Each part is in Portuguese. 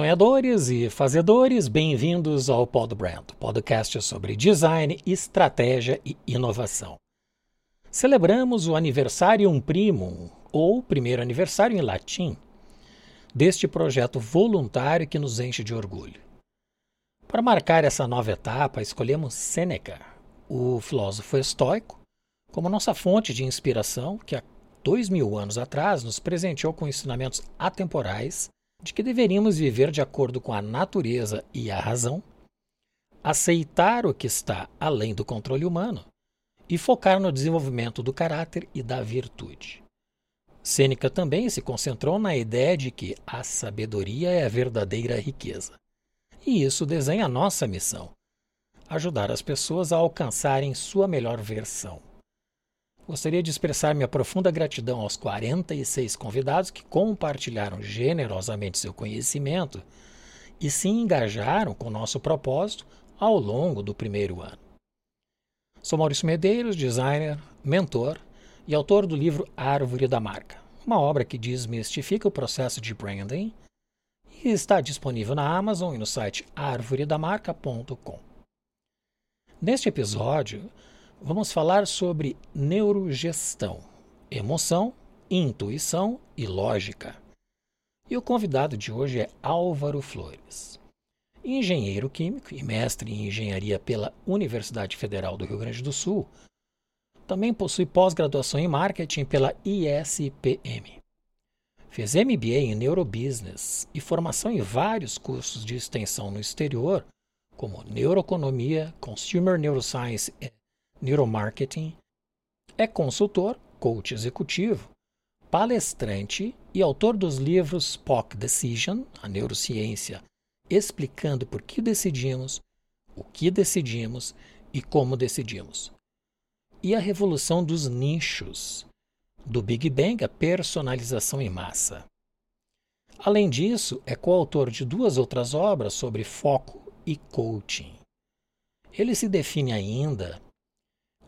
Sonhadores e fazedores, bem-vindos ao Pod Brand, podcast sobre design, estratégia e inovação. Celebramos o Aniversarium Primum, ou primeiro aniversário em latim, deste projeto voluntário que nos enche de orgulho. Para marcar essa nova etapa, escolhemos Sêneca, o filósofo estoico, como nossa fonte de inspiração que há dois mil anos atrás nos presenteou com ensinamentos atemporais de que deveríamos viver de acordo com a natureza e a razão, aceitar o que está além do controle humano e focar no desenvolvimento do caráter e da virtude. Sêneca também se concentrou na ideia de que a sabedoria é a verdadeira riqueza. E isso desenha a nossa missão: ajudar as pessoas a alcançarem sua melhor versão. Gostaria de expressar minha profunda gratidão aos 46 convidados que compartilharam generosamente seu conhecimento e se engajaram com nosso propósito ao longo do primeiro ano. Sou Maurício Medeiros, designer, mentor e autor do livro Árvore da Marca, uma obra que desmistifica o processo de branding e está disponível na Amazon e no site arvoredamarca.com. Neste episódio, vamos falar sobre neurogestão, emoção, intuição e lógica. E o convidado de hoje é Álvaro Flores. Engenheiro químico e mestre em engenharia pela Universidade Federal do Rio Grande do Sul, também possui pós-graduação em marketing pela ISPM. Fez MBA em Neurobusiness e formação em vários cursos de extensão no exterior, como Neuroeconomia, Consumer Neuroscience neuromarketing, é consultor, coach executivo, palestrante e autor dos livros POC Decision, a neurociência, explicando por que decidimos, o que decidimos e como decidimos. E a revolução dos nichos, do Big Bang à personalização em massa. Além disso, é coautor de duas outras obras sobre foco e coaching. Ele se define ainda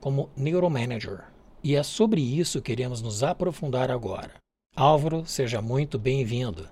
como neuromanager. E é sobre isso que queremos nos aprofundar agora. Álvaro, seja muito bem-vindo.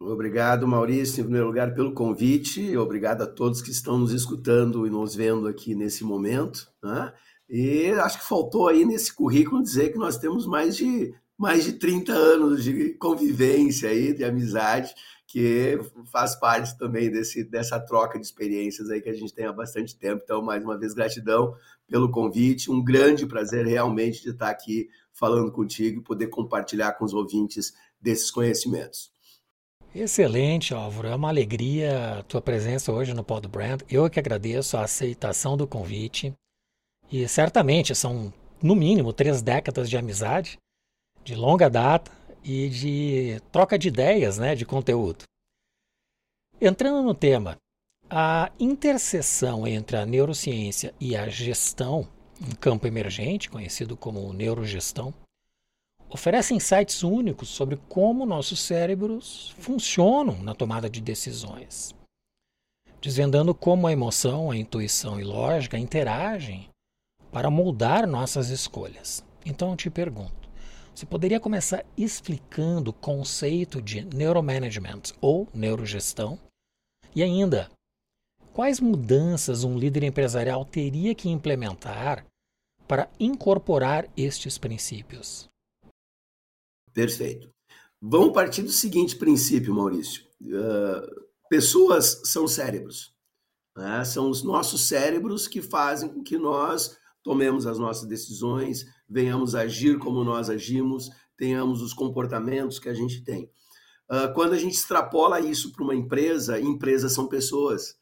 Obrigado, Maurício, em primeiro lugar, pelo convite. Obrigado a todos que estão nos escutando e nos vendo aqui nesse momento. Né? E acho que faltou aí nesse currículo dizer que nós temos mais de, mais de 30 anos de convivência aí, de amizade, que faz parte também desse, dessa troca de experiências aí que a gente tem há bastante tempo. Então, mais uma vez, gratidão pelo convite. Um grande prazer realmente de estar aqui falando contigo e poder compartilhar com os ouvintes desses conhecimentos. Excelente, Álvaro. É uma alegria a tua presença hoje no Pod Brand. Eu é que agradeço a aceitação do convite. E certamente são, no mínimo, três décadas de amizade, de longa data e de troca de ideias, né, de conteúdo. Entrando no tema, a interseção entre a neurociência e a gestão, um campo emergente conhecido como neurogestão, oferece insights únicos sobre como nossos cérebros funcionam na tomada de decisões, desvendando como a emoção, a intuição e lógica interagem para moldar nossas escolhas. Então eu te pergunto, você poderia começar explicando o conceito de neuromanagement ou neurogestão? E ainda, quais mudanças um líder empresarial teria que implementar para incorporar estes princípios? Perfeito. Vamos partir do seguinte princípio, Maurício. Uh, pessoas são cérebros. Né? São os nossos cérebros que fazem com que nós tomemos as nossas decisões, venhamos agir como nós agimos, tenhamos os comportamentos que a gente tem. Uh, quando a gente extrapola isso para uma empresa, empresas são pessoas.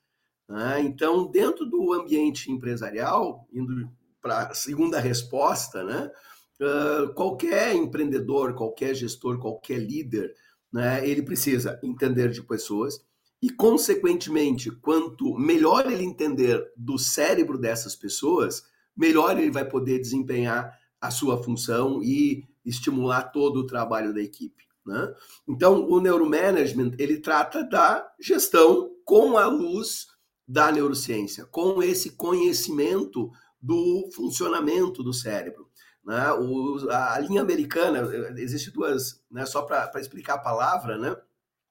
Né? Então, dentro do ambiente empresarial, indo para a segunda resposta, né? Uh, qualquer empreendedor, qualquer gestor, qualquer líder, né, ele precisa entender de pessoas e, consequentemente, quanto melhor ele entender do cérebro dessas pessoas, melhor ele vai poder desempenhar a sua função e estimular todo o trabalho da equipe. Né? Então, o neuromanagement ele trata da gestão com a luz da neurociência, com esse conhecimento do funcionamento do cérebro. Né? O, a linha americana, existe duas, né, só para explicar a palavra, né?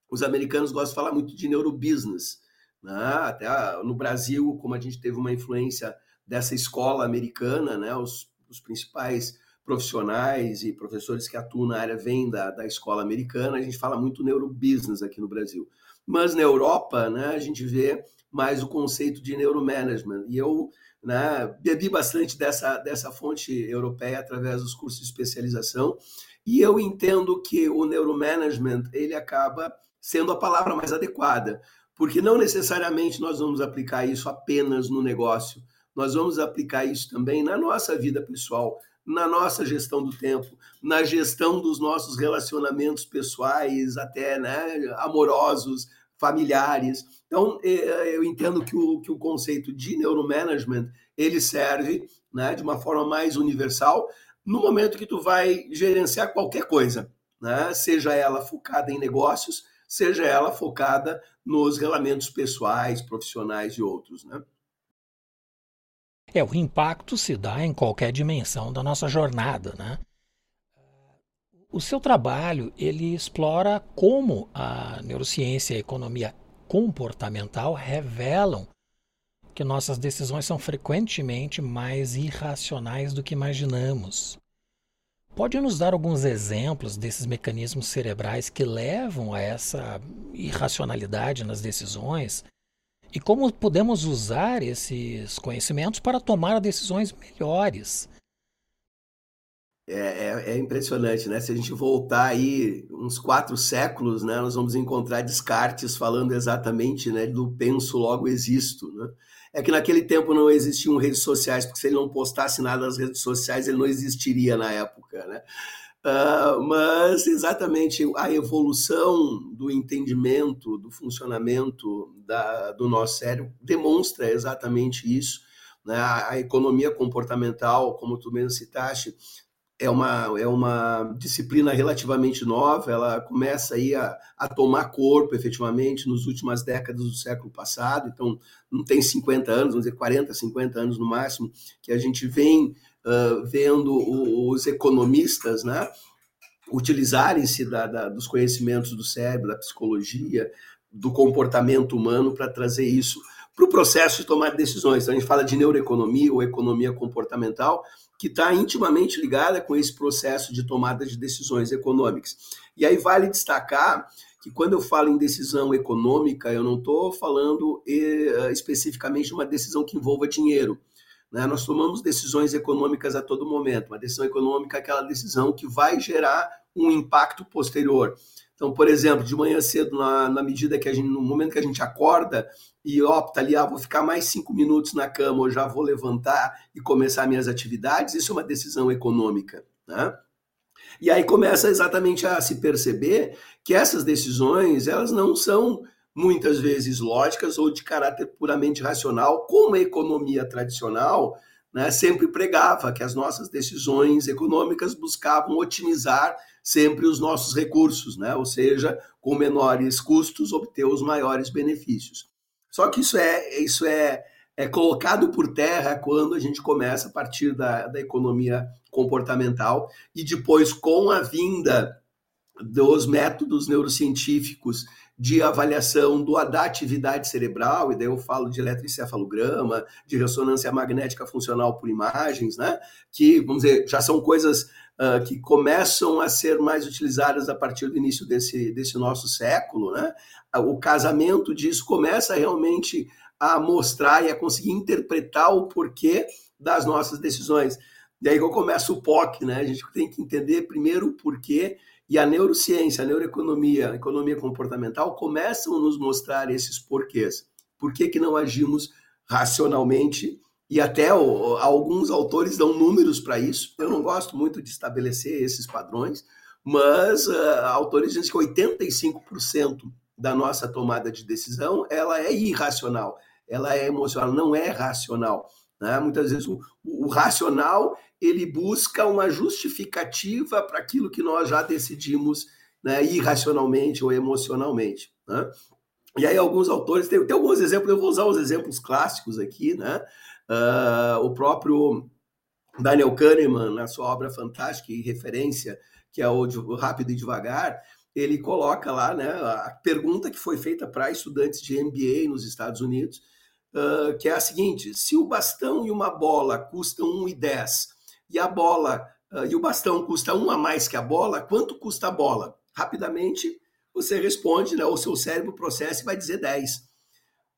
os americanos gostam de falar muito de neurobusiness. Né? Até no Brasil, como a gente teve uma influência dessa escola americana, né? os, os principais profissionais e professores que atuam na área vêm da, da escola americana, a gente fala muito neurobusiness aqui no Brasil. Mas na Europa, né, a gente vê mais o conceito de neuromanagement. E eu né, bebi bastante dessa, dessa fonte europeia através dos cursos de especialização. E eu entendo que o neuromanagement ele acaba sendo a palavra mais adequada, porque não necessariamente nós vamos aplicar isso apenas no negócio, nós vamos aplicar isso também na nossa vida pessoal, na nossa gestão do tempo, na gestão dos nossos relacionamentos pessoais, até né, amorosos, familiares. Então, é, eu entendo que o, que o conceito de neuromanagement ele serve né, de uma forma mais universal no momento que tu vai gerenciar qualquer coisa, né, seja ela focada em negócios, seja ela focada nos relamentos pessoais, profissionais e outros. Né? É, o impacto se dá em qualquer dimensão da nossa jornada, né? O seu trabalho, ele explora como a neurociência e a economia comportamental revelam que nossas decisões são frequentemente mais irracionais do que imaginamos. Pode nos dar alguns exemplos desses mecanismos cerebrais que levam a essa irracionalidade nas decisões e como podemos usar esses conhecimentos para tomar decisões melhores. É, é, é, impressionante, né? Se a gente voltar aí uns quatro séculos, né, nós vamos encontrar Descartes falando exatamente né, do penso, logo existo. Né? É que naquele tempo não existiam redes sociais, porque se ele não postasse nada nas redes sociais, ele não existiria na época, né? Uh, mas exatamente a evolução do entendimento, do funcionamento da, do nosso cérebro demonstra exatamente isso. Né? A, economia comportamental, como tu mesmo citaste, é uma, é uma disciplina relativamente nova, ela começa aí a, a tomar corpo efetivamente nas últimas décadas do século passado, então não tem 50 anos, vamos dizer 40, 50 anos no máximo, que a gente vem uh, vendo os economistas, né, utilizarem-se da, da, dos conhecimentos do cérebro, da psicologia, do comportamento humano para trazer isso para o processo de tomar decisões. Então, a gente fala de neuroeconomia ou economia comportamental, que está intimamente ligada com esse processo de tomada de decisões econômicas. E aí vale destacar que quando eu falo em decisão econômica, eu não estou falando eh, especificamente de uma decisão que envolva dinheiro. Né? Nós tomamos decisões econômicas a todo momento. Uma decisão econômica é aquela decisão que vai gerar um impacto posterior. Então, por exemplo, de manhã cedo, na, na medida que a gente, no momento que a gente acorda e opta ali, ah, vou ficar mais cinco minutos na cama, ou já vou levantar e começar minhas atividades, isso é uma decisão econômica. Né? E aí começa exatamente a se perceber que essas decisões, elas não são muitas vezes lógicas ou de caráter puramente racional, como a economia tradicional né, sempre pregava, que as nossas decisões econômicas buscavam otimizar sempre os nossos recursos, né, ou seja, com menores custos, obter os maiores benefícios. Só que isso é, isso é, é colocado por terra quando a gente começa a partir da, da economia comportamental e depois com a vinda dos métodos neurocientíficos de avaliação do, da atividade cerebral, e daí eu falo de eletroencefalograma, de ressonância magnética funcional por imagens, né? Que, vamos dizer, já são coisas uh, que começam a ser mais utilizadas a partir do início desse, desse nosso século, né? O casamento disso começa realmente a mostrar e a conseguir interpretar o porquê das nossas decisões. Daí que eu começo o POC, né? A gente tem que entender primeiro o porquê e a neurociência, a neuroeconomia, a economia comportamental começam a nos mostrar esses porquês. Por que, que não agimos racionalmente? E até o, alguns autores dão números para isso. Eu não gosto muito de estabelecer esses padrões, mas uh, autores dizem que 85% da nossa tomada de decisão ela é irracional, ela é emocional, não é racional. Né? Muitas vezes o, o, racional ele busca uma justificativa para aquilo que nós já decidimos né, irracionalmente ou emocionalmente. Né? E aí alguns autores, tem, tem, alguns exemplos, eu vou usar os exemplos clássicos aqui, né? Uh, o próprio Daniel Kahneman, na sua obra fantástica e referência, que é o, Rápido e Devagar, ele coloca lá né, a pergunta que foi feita para estudantes de MBA nos Estados Unidos, uh, que é a seguinte: se o bastão e uma bola custam 1,10 e a bola uh, e o bastão custa um a mais que a bola, quanto custa a bola? Rapidamente você responde, né, o seu cérebro processa e vai dizer 10.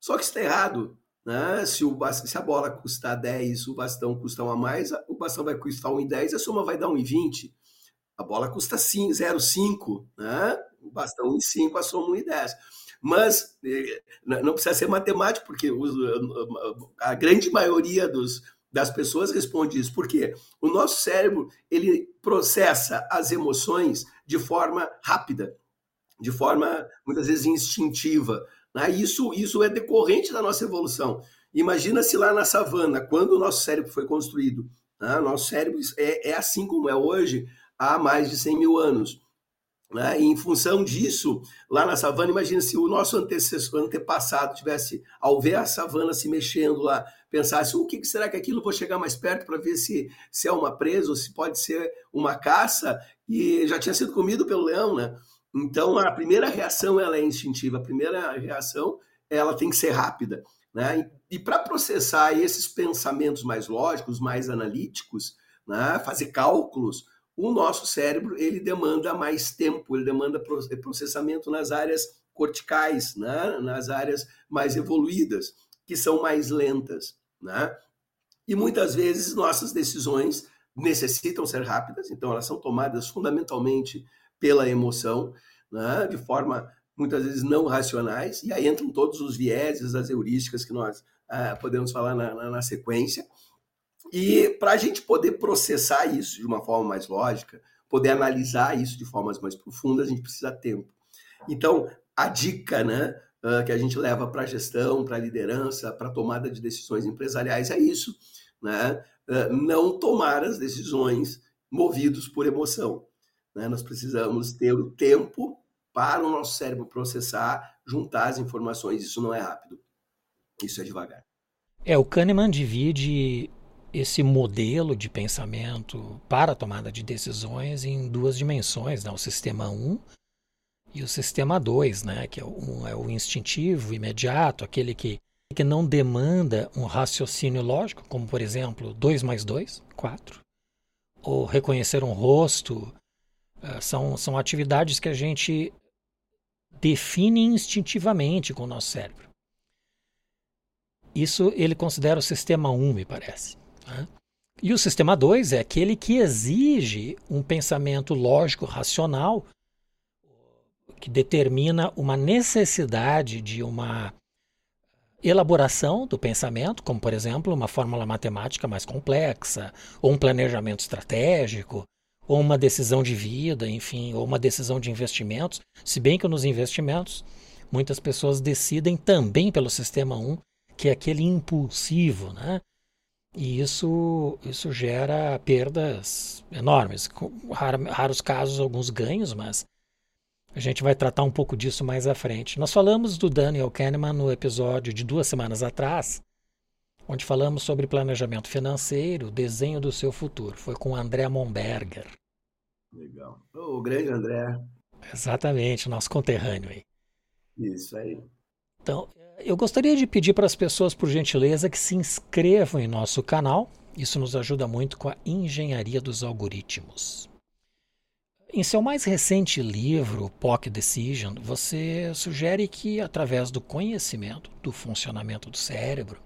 Só que está errado. Né? Se, o, se a bola custar 10, o bastão custa 1 a mais, o bastão vai custar 1,10, a soma vai dar 1,20. A bola custa 0,5, né? o bastão 1,5, a soma 1,10. Mas eh, não precisa ser matemático, porque a grande maioria dos, das pessoas responde isso. Por quê? O nosso cérebro ele processa as emoções de forma rápida, de forma muitas vezes instintiva. Né? Isso, isso é decorrente da nossa evolução. Imagina se lá na savana, quando o nosso cérebro foi construído, né? nosso cérebro é, é assim como é hoje há mais de 100 mil anos. Né? E em função disso, lá na savana, imagina se o nosso antecessor, antepassado tivesse, ao ver a savana se mexendo lá, pensasse: o que será que aquilo vou chegar mais perto para ver se, se é uma presa ou se pode ser uma caça, e já tinha sido comido pelo leão, né? Então, a primeira reação ela é instintiva, a primeira reação ela tem que ser rápida. Né? E, e para processar esses pensamentos mais lógicos, mais analíticos, né? fazer cálculos, o nosso cérebro ele demanda mais tempo, ele demanda processamento nas áreas corticais, né? nas áreas mais evoluídas, que são mais lentas. Né? E muitas vezes nossas decisões necessitam ser rápidas, então elas são tomadas fundamentalmente pela emoção, né, de forma muitas vezes não racionais, e aí entram todos os vieses, as heurísticas que nós ah, podemos falar na, na, na sequência. E para a gente poder processar isso de uma forma mais lógica, poder analisar isso de formas mais profundas, a gente precisa de tempo. Então, a dica né, uh, que a gente leva para a gestão, para a liderança, para a tomada de decisões empresariais é isso. Né? Uh, não tomar as decisões movidos por emoção. Né? Nós precisamos ter o tempo para o nosso cérebro processar, juntar as informações. Isso não é rápido. Isso é devagar. É, o Kahneman divide esse modelo de pensamento para a tomada de decisões em duas dimensões, né? o sistema 1 e o sistema 2, né? que é o, é o instintivo, imediato, aquele que, que não demanda um raciocínio lógico, como por exemplo 2 mais 2, 4, ou reconhecer um rosto, são, são atividades que a gente define instintivamente com o nosso cérebro. Isso ele considera o sistema 1, me parece. Né? E o sistema 2 é aquele que exige um pensamento lógico, racional, que determina uma necessidade de uma elaboração do pensamento, como por exemplo uma fórmula matemática mais complexa, ou um planejamento estratégico, ou uma decisão de vida, enfim, ou uma decisão de investimentos, se bem que nos investimentos muitas pessoas decidem também pelo sistema 1, que é aquele impulsivo, né? E isso, isso gera perdas enormes. raros casos, alguns ganhos, mas a gente vai tratar um pouco disso mais à frente. Nós falamos do Daniel Kahneman no episódio de duas semanas atrás, onde falamos sobre planejamento financeiro, desenho do seu futuro. Foi com o André Monberger. Legal. O grande André. Exatamente, nosso conterrâneo aí. Isso aí. Então, eu gostaria de pedir para as pessoas, por gentileza, que se inscrevam em nosso canal. Isso nos ajuda muito com a engenharia dos algoritmos. Em seu mais recente livro, POC Decision, você sugere que, através do conhecimento do funcionamento do cérebro,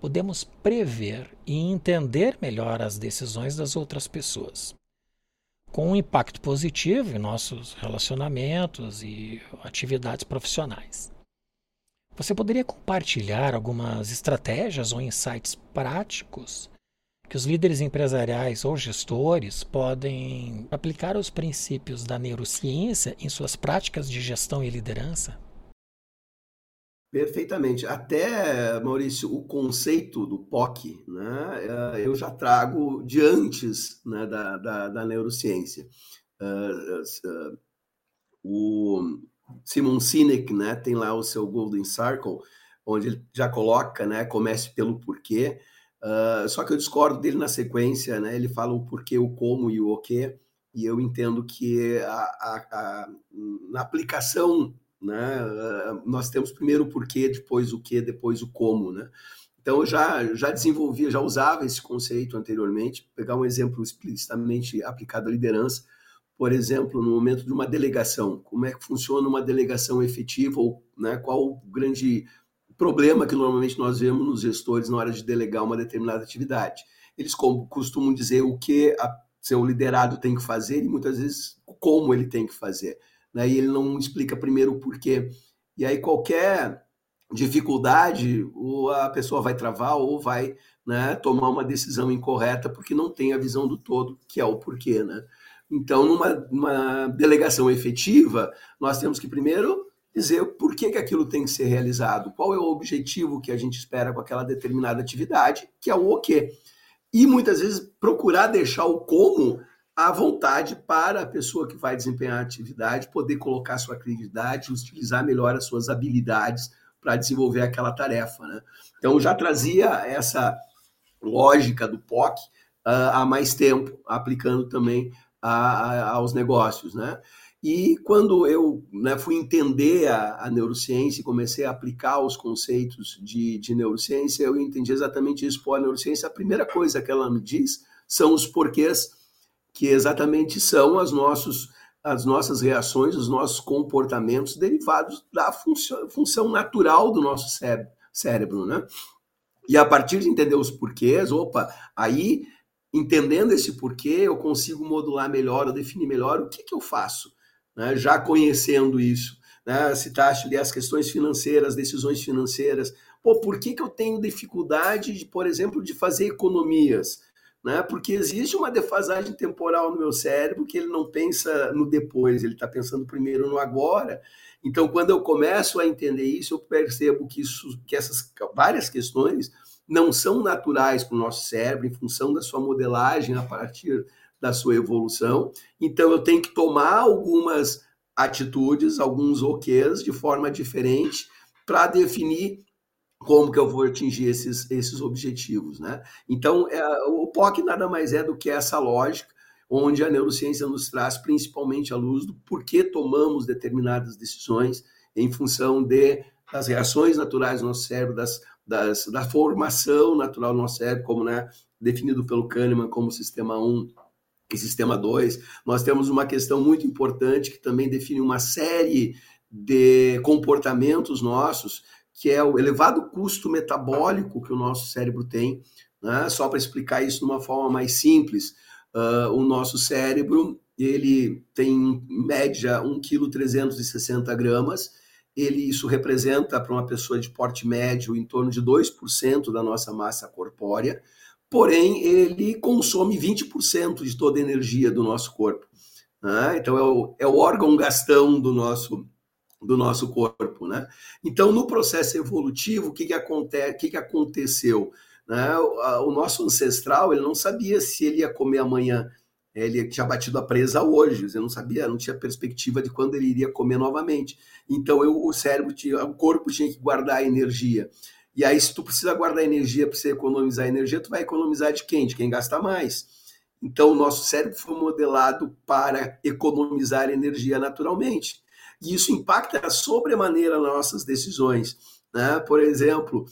podemos prever e entender melhor as decisões das outras pessoas, com um impacto positivo em nossos relacionamentos e atividades profissionais. Você poderia compartilhar algumas estratégias ou insights práticos que os líderes empresariais ou gestores podem aplicar os princípios da neurociência em suas práticas de gestão e liderança? Perfeitamente. Até, Maurício, o conceito do POC, né, eh, eu já trago de antes né, da, da, da neurociência. Uh, uh, o Simon Sinek né, tem lá o seu Golden Circle, onde ele já coloca, né, comece pelo porquê, uh, só que eu discordo dele na sequência, né, ele fala o porquê, o como e o o quê, e eu entendo que a, a, a, na aplicação, né, nós temos primeiro o porquê, depois o que, depois o como, né? Então, eu já, já desenvolvia, já usava esse conceito anteriormente. Pegar um exemplo explicitamente aplicado à liderança, por exemplo, no momento de uma delegação, como é que funciona uma delegação efetiva, ou né, qual o grande problema que normalmente nós vemos nos gestores na hora de delegar uma determinada atividade. Eles costumam dizer o que a seu liderado tem que fazer e muitas vezes como ele tem que fazer. Né? E ele não explica primeiro o porquê. E aí qualquer dificuldade, ou a pessoa vai travar ou vai né, tomar uma decisão incorreta porque não tem a visão do todo, que é o porquê. Né? Então, numa, numa delegação efetiva, nós temos que primeiro dizer por que, que aquilo tem que ser realizado, qual é o objetivo que a gente espera com aquela determinada atividade, que é o o quê. E muitas vezes procurar deixar o como à vontade para a pessoa que vai desempenhar a atividade poder colocar sua criatividade, utilizar melhor as suas habilidades para desenvolver aquela tarefa. Né? Então, já trazia essa lógica do POC uh, há mais tempo, aplicando também a, a, aos negócios. Né? E quando eu né, fui entender a, a, neurociência e comecei a aplicar os conceitos de, de neurociência, eu entendi exatamente isso. Pô, a neurociência, a primeira coisa que ela me diz são os porquês, que exatamente são as, nossos, as nossas reações, os nossos comportamentos derivados da função, função natural do nosso cérebro, né? E a partir de entender os porquês, opa, aí entendendo esse porquê, eu consigo modular melhor, eu definir melhor o que, que eu faço né, já conhecendo isso. Né, citaste ali as questões financeiras, decisões financeiras. Pô, por que, que eu tenho dificuldade, de, por exemplo, de fazer economias? Né? Porque existe uma defasagem temporal no meu cérebro que ele não pensa no depois, ele está pensando primeiro no agora. Então, quando eu começo a entender isso, eu percebo que, isso, que essas várias questões não são naturais para o nosso cérebro, em função da sua modelagem a partir da sua evolução. Então, eu tenho que tomar algumas atitudes, alguns OKs de forma diferente para definir como que eu vou atingir esses, esses objetivos, né? Então, é, o POC nada mais é do que essa lógica, onde a neurociência nos traz principalmente a luz do porquê tomamos determinadas decisões em função de, das reações naturais do nosso cérebro, das, das, da formação natural do nosso cérebro, como né, definido pelo Kahneman como sistema 1 e sistema 2. Nós temos uma questão muito importante que também define uma série de comportamentos nossos, que é o elevado custo metabólico que o nosso cérebro tem. Né? Só para explicar isso de uma forma mais simples, uh, o nosso cérebro ele tem em média 1,360 kg. Ele, isso representa para uma pessoa de porte médio em torno de 2% da nossa massa corpórea porém ele consome 20% de toda a energia do nosso corpo. Né? Então é o, é o órgão gastão do nosso do nosso corpo, né? Então no processo evolutivo o que que acontece, o que que aconteceu, né? O, o, nosso ancestral ele não sabia se ele ia comer amanhã, ele tinha batido a presa hoje, ele não sabia, não tinha perspectiva de quando ele iria comer novamente. Então eu, o cérebro tinha, o corpo tinha que guardar a energia. E aí, se tu precisa guardar energia para você economizar energia, tu vai economizar de quem? De quem gasta mais. Então, o nosso cérebro foi modelado para economizar energia naturalmente. E isso impacta sobremaneira nossas decisões. Né? Por exemplo,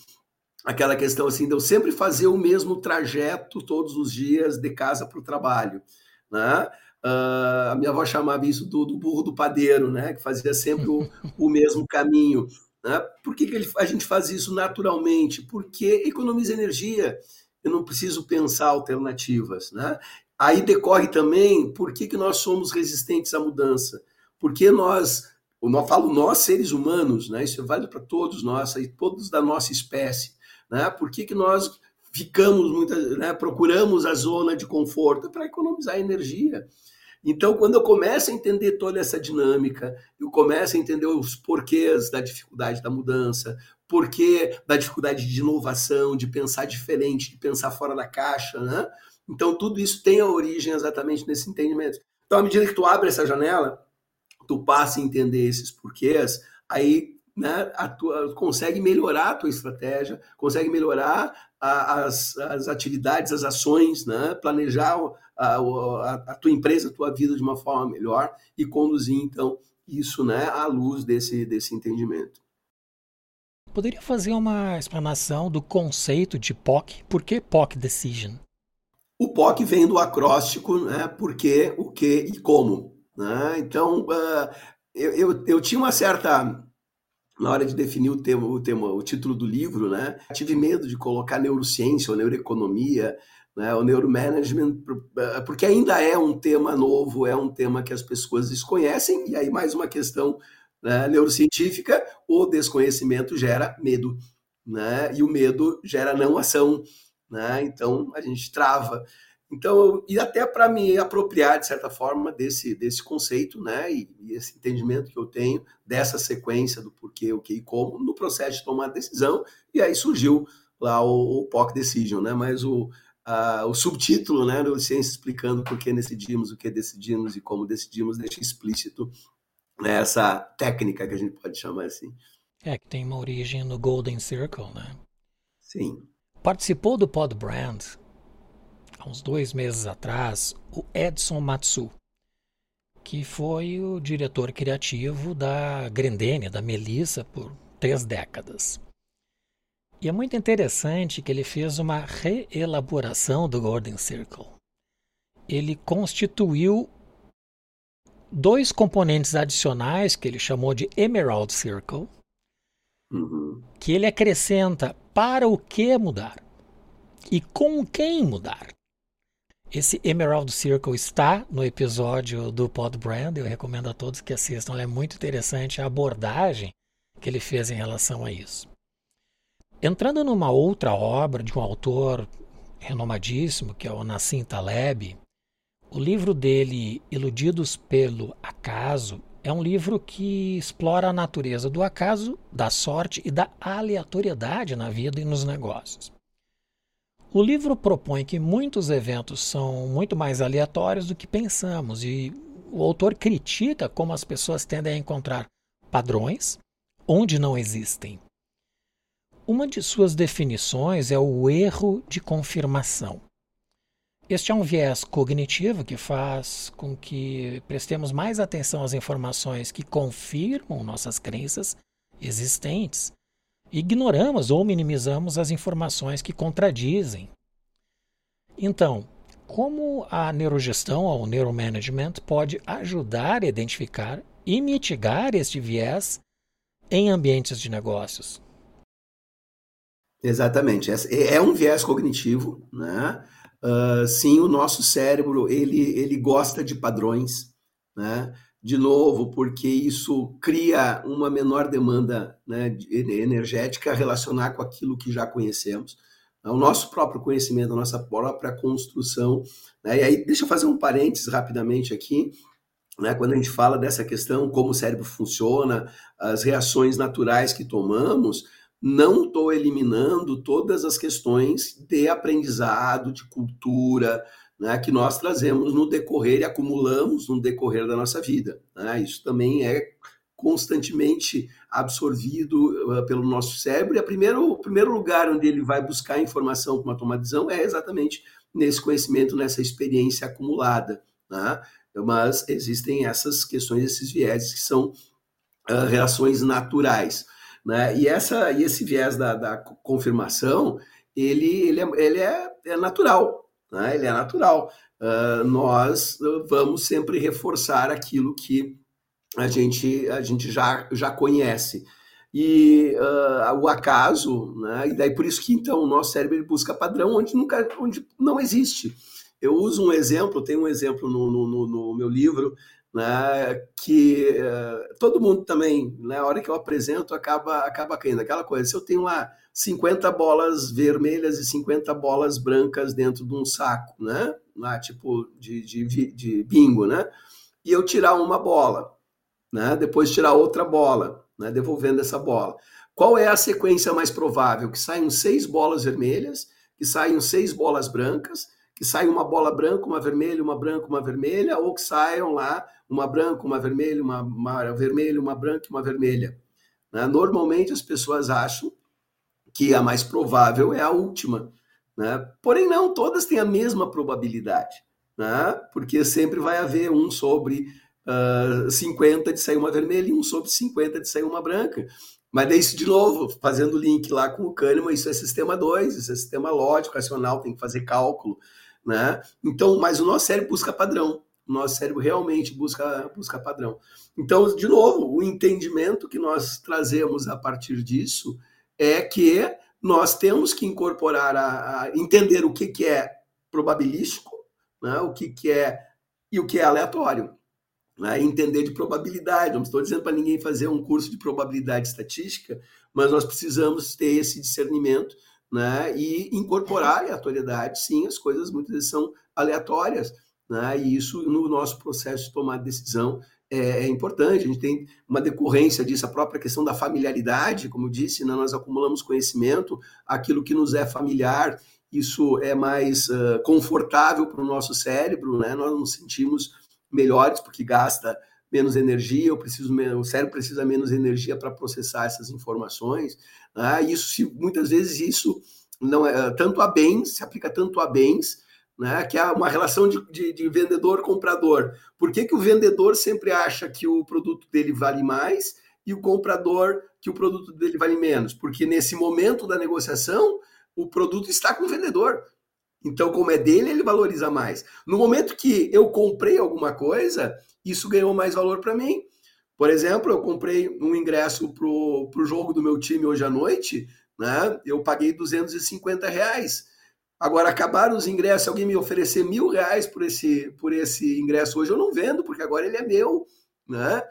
aquela questão assim de eu sempre fazer o mesmo trajeto todos os dias de casa para o trabalho. Né? Uh, a minha avó chamava isso do, do, burro do padeiro, né? que fazia sempre o, o mesmo caminho. Né? Por que, que ele, a gente faz isso naturalmente? Porque economiza energia. Eu não preciso pensar alternativas. Né? Aí decorre também por que, que nós somos resistentes à mudança. Porque nós, eu falo nós seres humanos, né? isso é para todos nós, todos da nossa espécie. Né? Por que, que nós ficamos muitas, né? procuramos a zona de conforto para economizar energia. Então, quando eu começo a entender toda essa dinâmica, eu começo a entender os porquês da dificuldade da mudança, porquê da dificuldade de inovação, de pensar diferente, de pensar fora da caixa, né? Então, tudo isso tem a origem exatamente nesse entendimento. Então, à medida que tu abre essa janela, tu passa a entender esses porquês, aí né, a tua, consegue melhorar a tua estratégia, consegue melhorar as, as atividades, as ações, né? planejar a, a, a, tua empresa, a tua vida de uma forma melhor e conduzir, então, isso né, à luz desse, desse entendimento. Poderia fazer uma explanação do conceito de POC? Por que POC Decision? O POC vem do acróstico, né? Por quê, o que e como. Né? Então, uh, eu, eu, eu, tinha uma certa. Na hora de definir o tema, o tema, o título do livro, né? Tive medo de colocar neurociência ou neuroeconomia, né? O neuromanagement, ah, porque ainda é um tema novo, é um tema que as pessoas desconhecem, e aí mais uma questão né, neurocientífica, o desconhecimento gera medo, né? E o medo gera não ação, né? Então a gente trava. Então, e até para me apropriar, de certa forma, desse, desse conceito, né? E, e, esse entendimento que eu tenho dessa sequência do porquê, o que e como, no processo de tomar decisão, e aí surgiu lá o, o POC Decision, né? Mas o, a, o subtítulo, né, do Ciência explicando por que decidimos, o que decidimos e como decidimos, deixa explícito né, essa técnica que a gente pode chamar assim. É, que tem uma origem no Golden Circle, né? Sim. Participou do Pod Brand há uns dois meses atrás o Edson Matsu, que foi o diretor criativo da Grendene, da Melissa, por três décadas. E é muito interessante que ele fez uma reelaboração do Golden Circle. Ele constituiu dois componentes adicionais que ele chamou de Emerald Circle, uhum. que ele acrescenta para o que mudar e com quem mudar. Esse Emerald Circle está no episódio do Pod Brand. Eu recomendo a todos que assistam. É muito interessante a abordagem que ele fez em relação a isso. Entrando numa outra obra de um autor renomadíssimo, que é o Nassim Taleb, o livro dele, Iludidos pelo Acaso, é um livro que explora a natureza do acaso, da sorte e da aleatoriedade na vida e nos negócios. O livro propõe que muitos eventos são muito mais aleatórios do que pensamos e o autor critica como as pessoas tendem a encontrar padrões onde não existem. Uma de suas definições é o erro de confirmação. Este é um viés cognitivo que faz com que prestemos mais atenção às informações que confirmam nossas crenças existentes. Ignoramos ou minimizamos as informações que contradizem. Então, como a neurogestão ou neuromanagement pode ajudar a identificar e mitigar este viés em ambientes de negócios? Exatamente. É um viés cognitivo, né? Uh, sim, o nosso cérebro ele, ele gosta de padrões, né? De novo, porque isso cria uma menor demanda né, energética relacionar com aquilo que já conhecemos. O nosso próprio conhecimento, a nossa própria construção. Né? E aí, deixa eu fazer um parênteses rapidamente aqui. Né, quando a gente fala dessa questão, como o cérebro funciona, as reações naturais que tomamos, não estou eliminando todas as questões de aprendizado, de cultura, né, que nós trazemos no decorrer e acumulamos no decorrer da nossa vida. Né? Isso também é constantemente absorvido uh, pelo nosso cérebro, e a primeiro, o primeiro lugar onde ele vai buscar informação para uma tomada é exatamente nesse conhecimento, nessa experiência acumulada. Né? Mas existem essas questões, esses vieses que são uh, reações naturais. Né? E, essa, e esse viés da, da confirmação, ele, ele, é, ele é, é natural, né? ele é natural. Uh, nós vamos sempre reforçar aquilo que a gente, a gente já, já conhece. E uh, o acaso, né? e daí por isso que então o nosso cérebro busca padrão onde, nunca, onde não existe. Eu uso um exemplo, tem um exemplo no, no, no meu livro, né, que uh, todo mundo também, na né, hora que eu apresento, acaba, acaba caindo. Aquela coisa, se eu tenho lá 50 bolas vermelhas e 50 bolas brancas dentro de um saco, né? Lá, tipo de, de, de bingo, né? E eu tirar uma bola, né? Depois tirar outra bola, né? Devolvendo essa bola. Qual é a sequência mais provável? Que saiam seis bolas vermelhas, que saiam seis bolas brancas, que saia uma bola branca, uma vermelha, uma branca, uma vermelha, ou que saiam lá uma branca, uma vermelha, uma, uma vermelha, uma branca uma vermelha. Né? Normalmente as pessoas acham que a mais provável é a última. Né? Porém, não, todas têm a mesma probabilidade, né? porque sempre vai haver um sobre uh, ah, 50 de sair uma vermelha e um sobre 50 de sair uma branca. Mas daí, isso, de novo, fazendo link lá com o Kahneman, isso é sistema 2, isso é sistema lógico, racional, tem que fazer cálculo. Né? Então, mas o nosso cérebro busca padrão. O nosso cérebro realmente busca, busca padrão. Então, de novo, o entendimento que nós trazemos a partir disso é que nós temos que incorporar, a, a entender o que, que é probabilístico, né? o que, que é e o que é aleatório né, entender de probabilidade. Não estou dizendo para ninguém fazer um curso de probabilidade estatística, mas nós precisamos ter esse discernimento né, e incorporar aleatoriedade. Sim, as coisas muitas vezes são aleatórias, né, e isso no nosso processo de tomar decisão é, é, importante. A gente tem uma decorrência disso, a própria questão da familiaridade, como disse, né, nós acumulamos conhecimento, aquilo que nos é familiar. Isso é mais uh, confortável para o nosso cérebro, né? nós nos sentimos melhores, porque gasta menos energia, eu preciso, o cérebro precisa menos energia para processar essas informações. Né? Isso, muitas vezes, isso não é tanto a bens, se aplica tanto a bens, né? que é uma relação de, de, de vendedor-comprador. Por que, que o vendedor sempre acha que o produto dele vale mais e o comprador que o produto dele vale menos? Porque nesse momento da negociação, o produto está com o vendedor. Então, como é dele, ele valoriza mais. No momento que eu comprei alguma coisa, isso ganhou mais valor para mim. Por exemplo, eu comprei um ingresso para o jogo do meu time hoje à noite, né? Eu paguei 250 reais. Agora, acabaram os ingressos, alguém me oferecer mil reais por esse, por esse ingresso hoje, eu não vendo, porque agora ele é meu, né?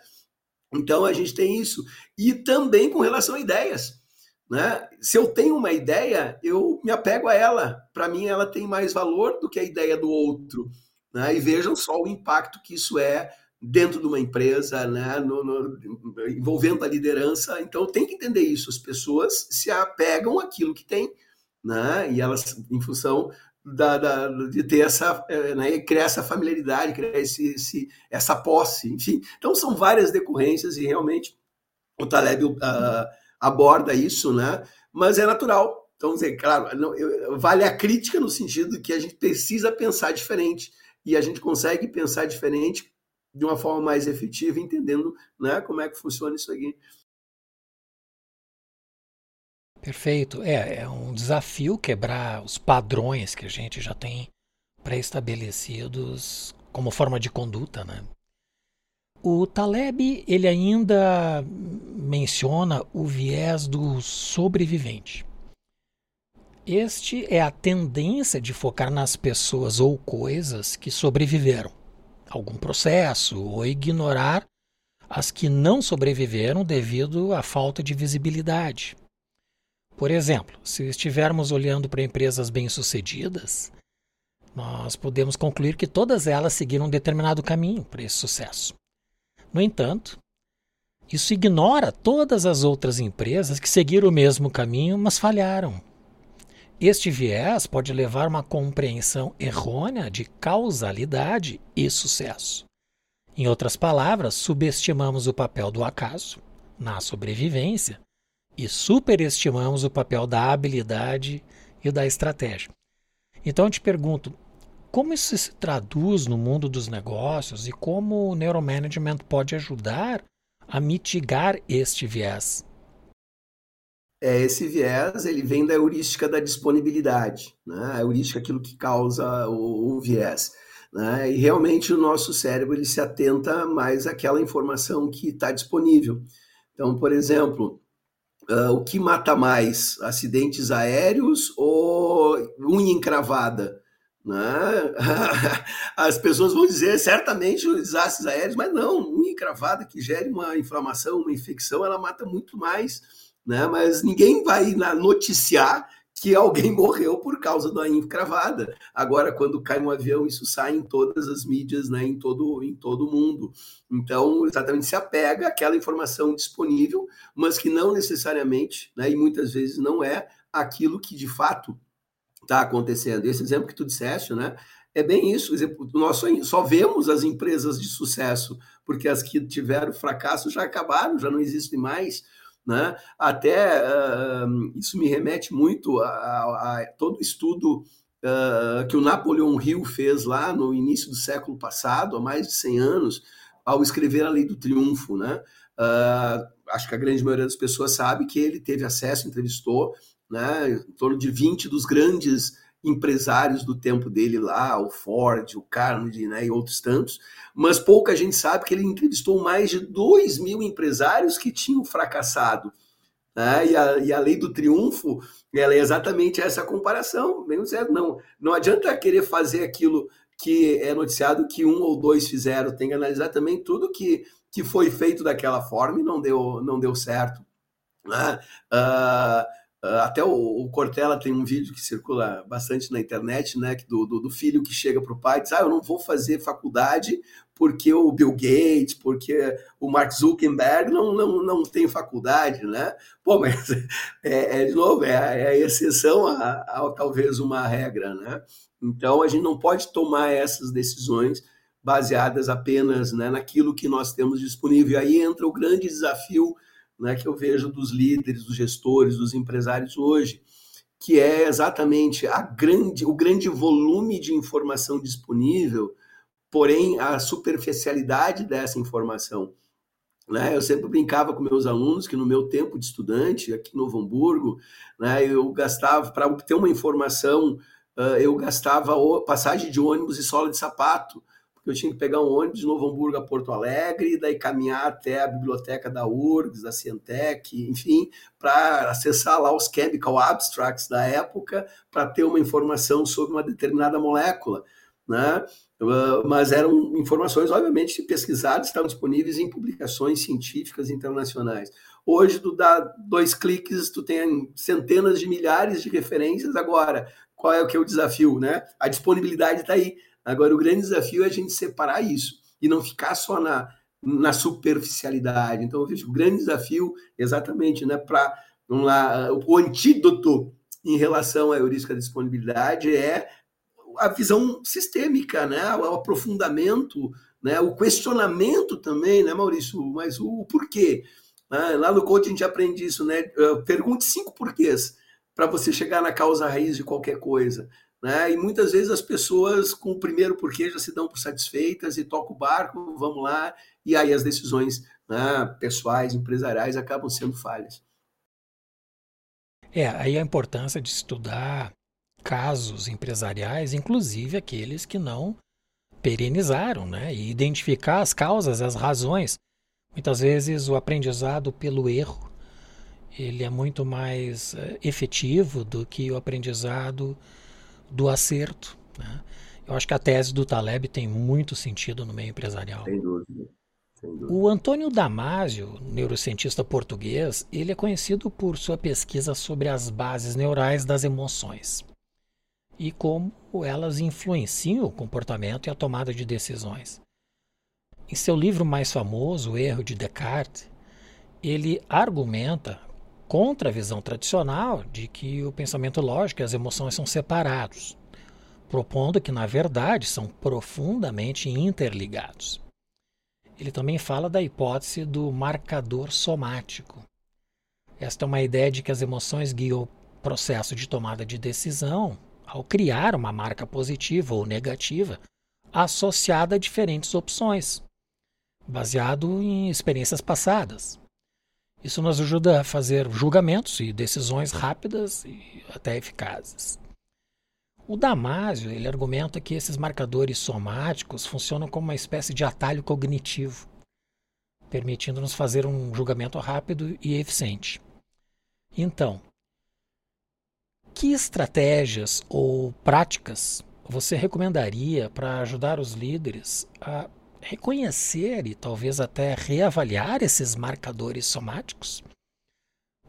Então, a gente tem isso. E também com relação a ideias. Né? Se eu tenho uma ideia, eu me apego a ela. Para mim, ela tem mais valor do que a ideia do outro. Né? E vejam só o impacto que isso é dentro de uma empresa, né? No, no, envolvendo a liderança. Então, tem que entender isso. As pessoas se apegam àquilo que tem, né? e elas, em função da, da, de ter essa, eh, né, criar essa familiaridade, criar esse, esse, essa posse, enfim. Então, são várias decorrências e realmente o Taleb uh, aborda isso, né? Mas é natural. Então, dizer, claro, não, eu, vale a crítica no sentido que a gente precisa pensar diferente e a gente consegue pensar diferente de uma forma mais efetiva, entendendo né, como é que funciona isso aqui. Perfeito. É, é um desafio quebrar os padrões que a gente já tem pré-estabelecidos como forma de conduta, né? O Taleb ele ainda menciona o viés do sobrevivente. Este é a tendência de focar nas pessoas ou coisas que sobreviveram a algum processo ou ignorar as que não sobreviveram devido à falta de visibilidade. Por exemplo, se estivermos olhando para empresas bem-sucedidas, nós podemos concluir que todas elas seguiram um determinado caminho para esse sucesso. No entanto, isso ignora todas as outras empresas que seguiram o mesmo caminho, mas falharam. Este viés pode levar a uma compreensão errônea de causalidade e sucesso. Em outras palavras, subestimamos o papel do acaso na sobrevivência e superestimamos o papel da habilidade e da estratégia. Então eu te pergunto, como isso se traduz no mundo dos negócios e como o neuromanagement pode ajudar a mitigar este viés? É, esse viés ele vem da heurística da disponibilidade, né? a heurística é aquilo que causa o, o viés. Né? E realmente o nosso cérebro ele se atenta mais àquela informação que está disponível. Então, por exemplo, uh, o que mata mais, acidentes aéreos ou unha encravada? Né? As pessoas vão dizer certamente os desastres aéreos, mas não, unha encravada que gere uma inflamação, uma infecção, ela mata muito mais, né? Mas ninguém vai noticiar que alguém morreu por causa da encravada. Agora, quando cai um avião, isso sai em todas as mídias, né? Em todo em todo mundo. Então, exatamente se apega àquela informação disponível, mas que não necessariamente, né? E muitas vezes não é aquilo que de fato está acontecendo. Esse exemplo que tu disseste, né? É bem isso. Nós só, só vemos as empresas de sucesso, porque as que tiveram fracasso já acabaram, já não existem mais. Né? Até uh, isso me remete muito a, a, a todo estudo uh, que o Napoleão Hill fez lá no início do século passado, há mais de 100 anos, ao escrever a Lei do Triunfo, né? Uh, acho que a grande maioria das pessoas sabe que ele teve acesso, entrevistou, né, em torno de 20 dos grandes empresários do tempo dele lá, o Ford, o Carnegie né, e outros tantos, mas pouca gente sabe que ele entrevistou mais de 2 mil empresários que tinham fracassado. Né? E, a, e a lei do triunfo ela é exatamente essa comparação. Não, não adianta querer fazer aquilo que é noticiado que um ou dois fizeram, tem que analisar também tudo que, que foi feito daquela forma e não deu, não deu certo. Né? Uh, até o, o, Cortella tem um vídeo que circula bastante na internet, né, do, do, do filho que chega para o pai e diz: Ah, eu não vou fazer faculdade porque o Bill Gates, porque o Mark Zuckerberg não, não, não tem faculdade, né? Pô, mas é, é de novo, é, é a exceção a, a, talvez uma regra, né? Então a gente não pode tomar essas decisões baseadas apenas né, naquilo que nós temos disponível. E aí entra o grande desafio né, que eu vejo dos líderes, dos gestores, dos empresários hoje, que é exatamente a grande, o grande volume de informação disponível, porém a superficialidade dessa informação. Né? Eu sempre brincava com meus alunos que no meu tempo de estudante, aqui no Novo Hamburgo, né, eu gastava, para obter uma informação, eu gastava passagem de ônibus e sola de sapato porque eu tinha que pegar um ônibus de Novo Hamburgo a Porto Alegre, e daí caminhar até a biblioteca da URGS, da Cientec, enfim, para acessar lá os chemical abstracts da época, para ter uma informação sobre uma determinada molécula, né? Uh, mas eram informações, obviamente, pesquisadas, estavam disponíveis em publicações científicas internacionais. Hoje, tu dá dois cliques, tu tem centenas de milhares de referências. Agora, qual é o que é o desafio, né? A disponibilidade está aí. Agora, o grande desafio é a gente separar isso e não ficar só na, na superficialidade. Então, eu vejo o grande desafio exatamente né, para o antídoto em relação à heurística da disponibilidade é a visão sistêmica, né, o aprofundamento, né, o questionamento também, né, Maurício? Mas o, porquê? Né? Lá no coaching a gente aprende isso, né? Pergunte cinco porquês para você chegar na causa raiz de qualquer coisa. Né? E muitas vezes as pessoas, com o primeiro porquê, já se dão por satisfeitas e tocam o barco, vamos lá, e aí as decisões né, pessoais, empresariais acabam sendo falhas. É, aí a importância de estudar casos empresariais, inclusive aqueles que não perenizaram, né? E identificar as causas, as razões. Muitas vezes o aprendizado pelo erro ele é muito mais uh, efetivo do que o aprendizado do acerto. Né? Eu acho que a tese do Taleb tem muito sentido no meio empresarial. Sem dúvida. Sem dúvida. O Antônio Damasio, neurocientista português, ele é conhecido por sua pesquisa sobre as bases neurais das emoções e como elas influenciam o comportamento e a tomada de decisões. Em seu livro mais famoso, O Erro de Descartes, ele argumenta contra a visão tradicional de que o pensamento lógico e as emoções são separados, propondo que, na verdade, são profundamente interligados. Ele também fala da hipótese do marcador somático. Esta é uma ideia de que as emoções guiam o processo de tomada de decisão ao criar uma marca positiva ou negativa associada a diferentes opções, baseado em experiências passadas. Isso nos ajuda a fazer julgamentos e decisões rápidas e até eficazes. O Damásio ele argumenta que esses marcadores somáticos funcionam como uma espécie de atalho cognitivo, permitindo-nos fazer um julgamento rápido e eficiente. Então, que estratégias ou práticas você recomendaria para ajudar os líderes a reconhecer e talvez até reavaliar esses marcadores somáticos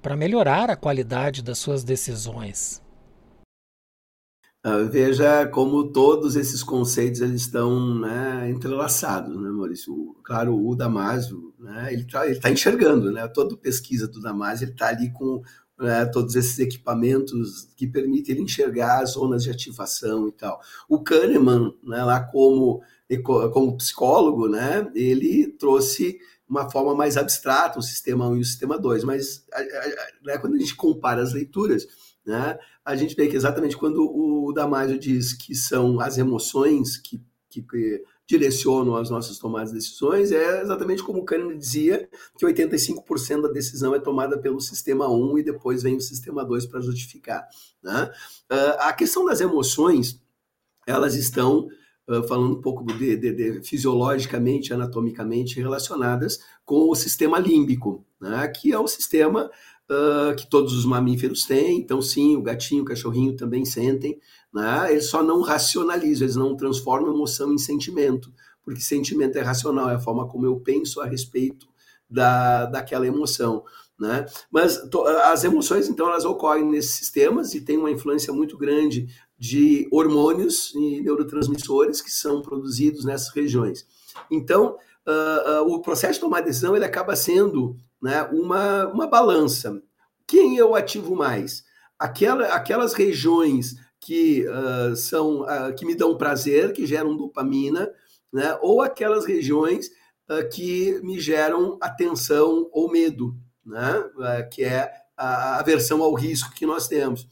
para melhorar a qualidade das suas decisões. Ah, veja como todos esses conceitos eles estão né, entrelaçados, né, Maurício? Claro, o Damásio, né, ele está tá enxergando, né? Toda pesquisa do Damásio, ele está ali com né, todos esses equipamentos que permitem ele enxergar as zonas de ativação e tal. O Kahneman, né, lá como como psicólogo, né, ele trouxe uma forma mais abstrata o sistema 1 e o sistema 2, mas né, quando a gente compara as leituras, né, a gente vê que exatamente quando o Damasio diz que são as emoções que, que, que direcionam as nossas tomadas de decisões, é exatamente como o Kahneman dizia, que 85% da decisão é tomada pelo sistema 1 e depois vem o sistema 2 para justificar. Né? Uh, a questão das emoções, elas estão falando um pouco de, de, de, fisiologicamente, anatomicamente relacionadas com o sistema límbico, né, que é o sistema uh, que todos os mamíferos têm. Então, sim, o gatinho, o cachorrinho também sentem. Né? Eles só não racionalizam, eles não transformam emoção em sentimento, porque sentimento é racional, é a forma como eu penso a respeito da, daquela emoção. Né? Mas as emoções, então, elas ocorrem nesses sistemas e tem uma influência muito grande de hormônios e neurotransmissores que são produzidos nessas regiões. Então, uh, uh, o processo de tomar decisão ele acaba sendo né, uma, uma balança. Quem eu ativo mais? Aquela, aquelas regiões que uh, são que me dão prazer, que geram dopamina, né, ou aquelas regiões que me geram atenção ou medo, né, que é a aversão ao risco que nós temos.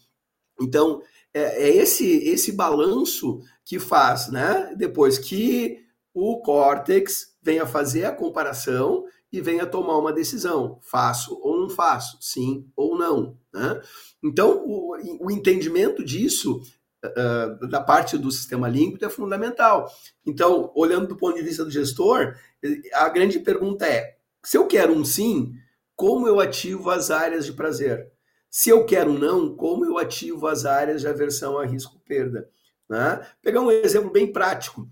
Então, é, é esse, esse balanço que faz, né, depois que o córtex venha fazer a comparação e venha tomar uma decisão: faço ou não faço, sim ou não. Né? Então, o, o entendimento disso, uh, da parte do sistema límbico, é fundamental. Então, olhando do ponto de vista do gestor, a grande pergunta é: se eu quero um sim, como eu ativo as áreas de prazer? Se eu quero não, como eu ativo as áreas de aversão a risco-perda? Né? Pegar um exemplo bem prático.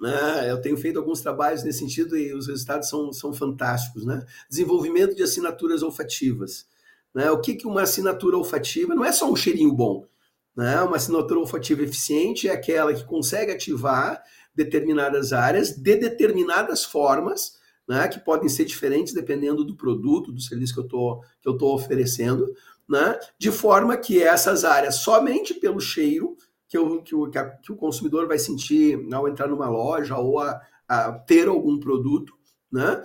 Né? Eu tenho feito alguns trabalhos nesse sentido e os resultados são, são fantásticos. Né? Desenvolvimento de assinaturas olfativas. Né? O que, que uma assinatura olfativa não é só um cheirinho bom. Né? Uma assinatura olfativa eficiente é aquela que consegue ativar determinadas áreas de determinadas formas, né? que podem ser diferentes dependendo do produto, do serviço que eu que eu estou oferecendo, né? de forma que essas áreas, somente pelo cheiro, que, eu, que, o, que, a, que o consumidor vai sentir ao entrar numa loja ou a, a ter algum produto, né?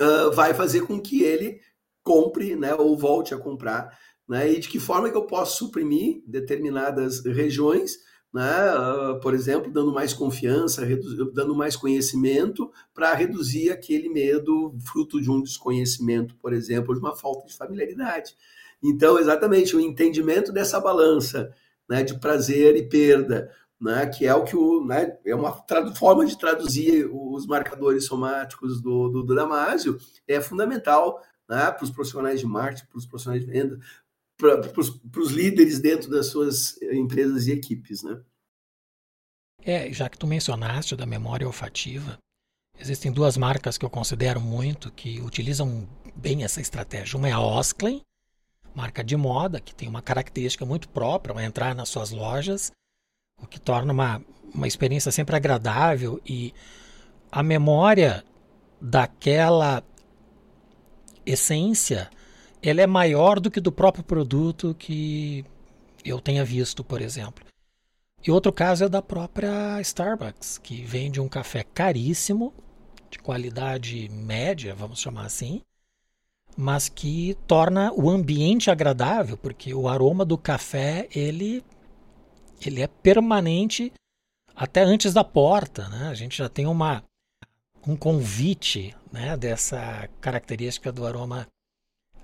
Uh, vai fazer com que ele compre, né, ou volte a comprar, né? E de que forma que eu posso suprimir determinadas regiões, né? Uh, por exemplo, dando mais confiança, dando mais conhecimento para reduzir aquele medo fruto de um desconhecimento, por exemplo, de uma falta de familiaridade. Então, exatamente o entendimento dessa balança né, de prazer e perda, né, que é o que o, né, é uma forma de traduzir os marcadores somáticos do, do, do Damásio, é fundamental né, para os profissionais de marketing, para os profissionais de venda, para, os líderes dentro das suas empresas e equipes. Né? É, já que tu mencionaste da memória olfativa, existem duas marcas que eu considero muito que utilizam bem essa estratégia. Uma é a Osklen, marca de moda, que tem uma característica muito própria ao entrar nas suas lojas, o que torna uma, uma experiência sempre agradável e a memória daquela essência ela é maior do que do próprio produto que eu tenha visto, por exemplo. E outro caso é da própria Starbucks, que vende um café caríssimo, de qualidade média, vamos chamar assim, mas que torna o ambiente agradável, porque o aroma do café ele ele é permanente até antes da porta, né? A gente já tem uma um convite, né, dessa característica do aroma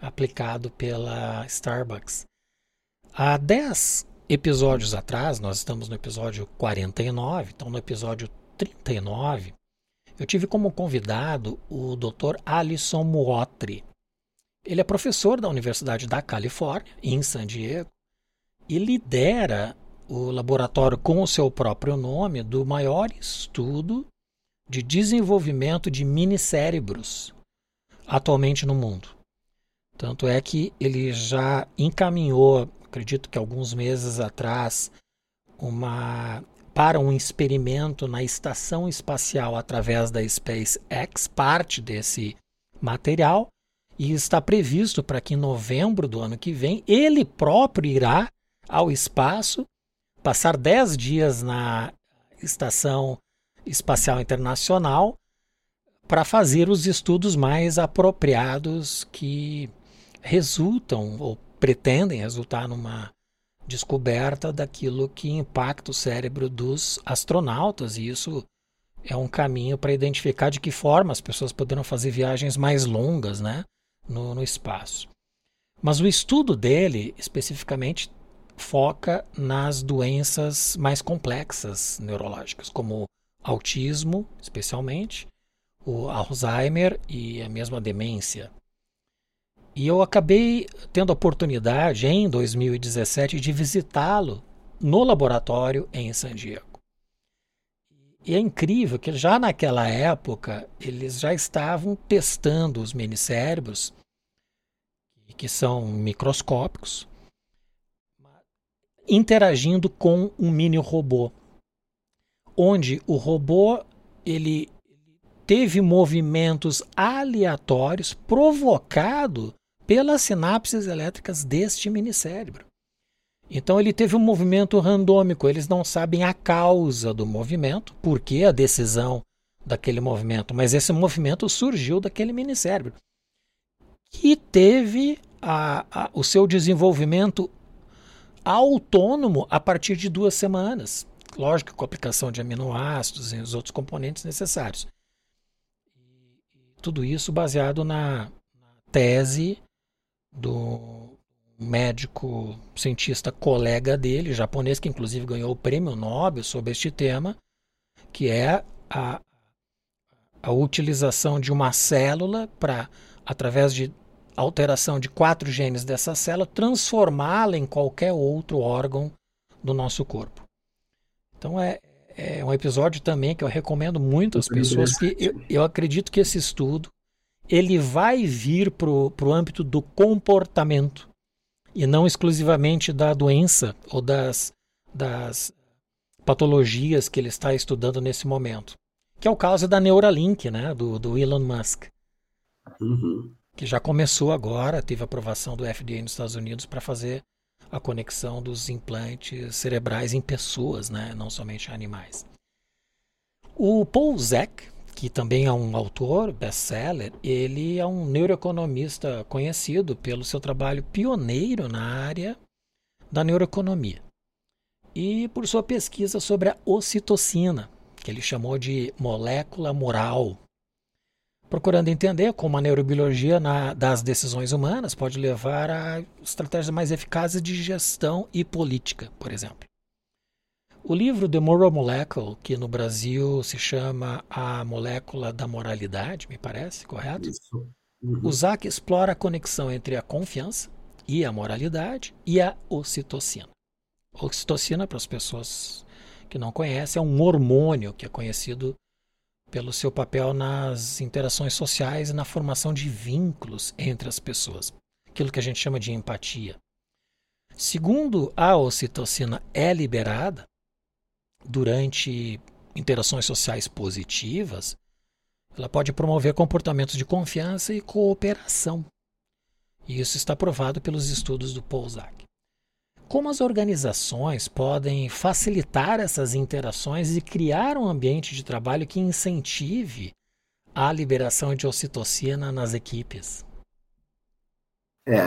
aplicado pela Starbucks. Há 10 episódios atrás, nós estamos no episódio 49, então no episódio 39, eu tive como convidado o Dr. Alisson Muotri. Ele é professor da Universidade da Califórnia, em San Diego, e lidera o laboratório com o seu próprio nome do maior estudo de desenvolvimento de minicérebros atualmente no mundo. Tanto é que ele já encaminhou, acredito que alguns meses atrás, uma para um experimento na estação espacial através da SpaceX, parte desse material, e está previsto para que em novembro do ano que vem ele próprio irá ao espaço, passar 10 dias na Estação Espacial Internacional, para fazer os estudos mais apropriados que resultam ou pretendem resultar numa descoberta daquilo que impacta o cérebro dos astronautas, e isso é um caminho para identificar de que forma as pessoas poderão fazer viagens mais longas né, no, no espaço. Mas o estudo dele, especificamente, foca nas doenças mais complexas neurológicas, como autismo, especialmente, o Alzheimer e a mesma demência. E eu acabei tendo a oportunidade, em 2017, de visitá-lo no laboratório em San Diego. E é incrível que já naquela época eles já estavam testando os minicérebros, que são microscópicos, interagindo com um mini robô, onde o robô ele teve movimentos aleatórios provocados pelas sinapses elétricas deste minicérebro. Então ele teve um movimento randômico, eles não sabem a causa do movimento, por que a decisão daquele movimento, mas esse movimento surgiu daquele minicérebro, que teve a, a, o seu desenvolvimento autônomo a partir de duas semanas. Lógico, com a aplicação de aminoácidos e os outros componentes necessários. Tudo isso baseado na, na tese do médico cientista colega dele, japonês, que inclusive ganhou o prêmio Nobel sobre este tema, que é a, a utilização de uma célula para, através de alteração de quatro genes dessa célula, transformá-la em qualquer outro órgão do nosso corpo. Então é, é um episódio também que eu recomendo muito às pessoas, que eu, eu acredito que esse estudo ele vai vir para o âmbito do comportamento e não exclusivamente da doença ou das, das patologias que ele está estudando nesse momento. Que é o caso da Neuralink, né, do, do Elon Musk. Uhum. Que já começou agora, teve aprovação do FDA nos Estados Unidos para fazer a conexão dos implantes cerebrais em pessoas, né, não somente em animais. O Paul Zek, que também é um autor best-seller, ele é um neuroeconomista conhecido pelo seu trabalho pioneiro na área da neuroeconomia e por sua pesquisa sobre a ocitocina, que ele chamou de molécula moral, procurando entender como a neurobiologia na, das decisões humanas pode levar a estratégias mais eficazes de gestão e política, por exemplo. O livro The Moral Molecule, que no Brasil se chama A Molécula da Moralidade, me parece, correto? Isso. Uhum. O Zack explora a conexão entre a confiança e a moralidade e a ocitocina. Ocitocina, para as pessoas que não conhecem, é um hormônio que é conhecido pelo seu papel nas interações sociais e na formação de vínculos entre as pessoas, aquilo que a gente chama de empatia. Segundo a ocitocina é liberada, durante interações sociais positivas, ela pode promover comportamentos de confiança e cooperação. E isso está provado pelos estudos do Polzak. Como as organizações podem facilitar essas interações e criar um ambiente de trabalho que incentive a liberação de ocitocina nas equipes? É,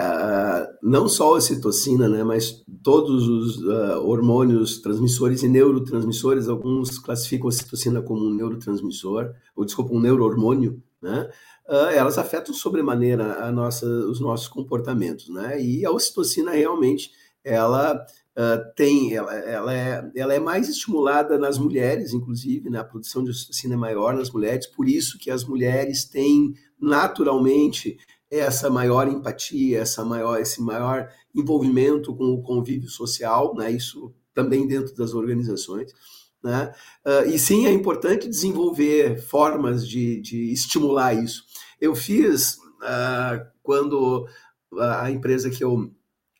não só a ocitocina, né, mas todos os uh, hormônios transmissores e neurotransmissores, alguns classificam a ocitocina como um neurotransmissor, ou desculpa, um neurohormônio, né, uh, elas afetam sobremaneira nossa, os nossos comportamentos, né, e a ocitocina realmente, ela uh, tem, ela, ela, é, ela é mais estimulada nas mulheres, inclusive, né, a produção de ocitocina é maior nas mulheres, por isso que as mulheres têm naturalmente essa maior empatia, essa maior, esse maior envolvimento com o convívio social, né? isso também dentro das organizações. Né? Uh, e sim, é importante desenvolver formas de, de estimular isso. Eu fiz uh, quando a empresa que eu,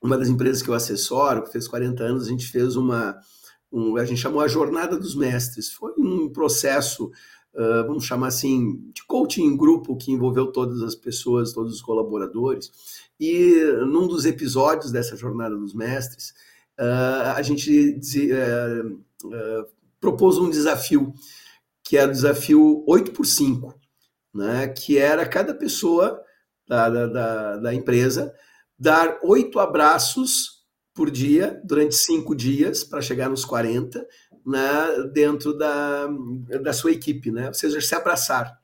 uma das empresas que eu assessoro, que fez 40 anos, a gente fez uma, um, a gente chamou a Jornada dos Mestres. Foi um processo uh, vamos chamar assim, de coaching em grupo que envolveu todas as pessoas, todos os colaboradores. E num dos episódios dessa Jornada dos Mestres, uh, a gente uh, propôs um desafio, que era o desafio 8 por 5. né, que era cada pessoa da, da, da empresa dar oito abraços por dia, durante cinco dias, para chegar nos 40, né, dentro da, da sua equipe, né? ou seja, se abraçar.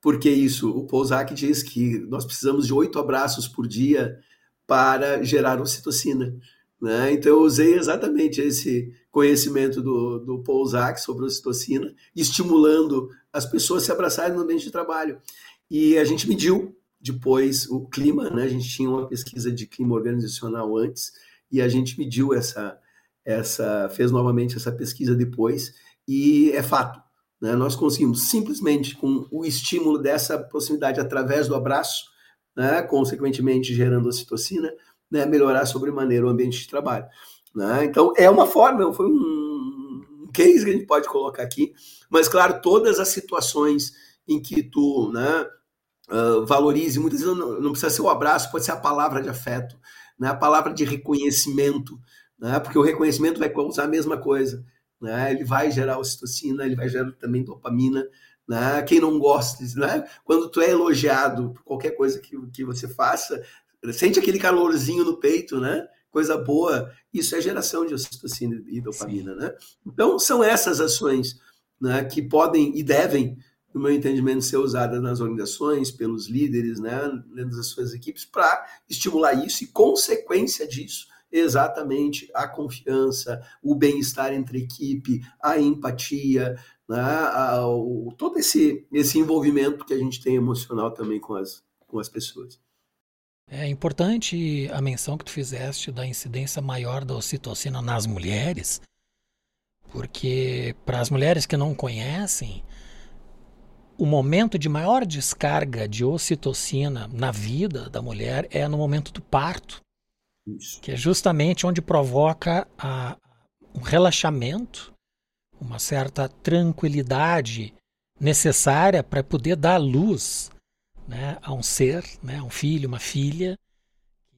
Por que isso? O Pousac diz que nós precisamos de oito abraços por dia para gerar ocitocina. Né? Então, eu usei exatamente esse conhecimento do, do Pousac sobre ocitocina, estimulando as pessoas a se abraçarem no ambiente de trabalho. E a gente mediu depois o clima, né? A gente tinha uma pesquisa de clima organizacional antes e a gente mediu essa, essa fez novamente essa pesquisa depois e é fato, né? Nós conseguimos simplesmente com o estímulo dessa proximidade através do abraço, né? Consequentemente gerando ocitocina, né? Melhorar sobremaneira o ambiente de trabalho. Né? Então é uma forma, foi um case que a gente pode colocar aqui, mas claro todas as situações em que tu, né? Uh, valorize. Muitas vezes não, não, precisa ser o abraço, pode ser a palavra de afeto, né? a palavra de reconhecimento, né? porque o reconhecimento vai causar a mesma coisa. Né? Ele vai gerar ocitocina, ele vai gerar também dopamina. Né? Quem não gosta, né? quando tu é elogiado por qualquer coisa que, que você faça, sente aquele calorzinho no peito, né? coisa boa, isso é geração de ocitocina e dopamina. Né? Então, são essas ações né, que podem e devem no meu entendimento, ser usada nas organizações, pelos líderes, né, dentro das suas equipes, para estimular isso e, consequência disso, exatamente a confiança, o bem-estar entre equipe, a empatia, né, a, o, todo esse, esse envolvimento que a gente tem emocional também com as, com as pessoas. É importante a menção que tu fizeste da incidência maior da ocitocina nas mulheres, porque para as mulheres que não conhecem, o momento de maior descarga de ocitocina na vida da mulher é no momento do parto, Isso. que é justamente onde provoca a, um relaxamento, uma certa tranquilidade necessária para poder dar luz né, a um ser, né, um filho, uma filha,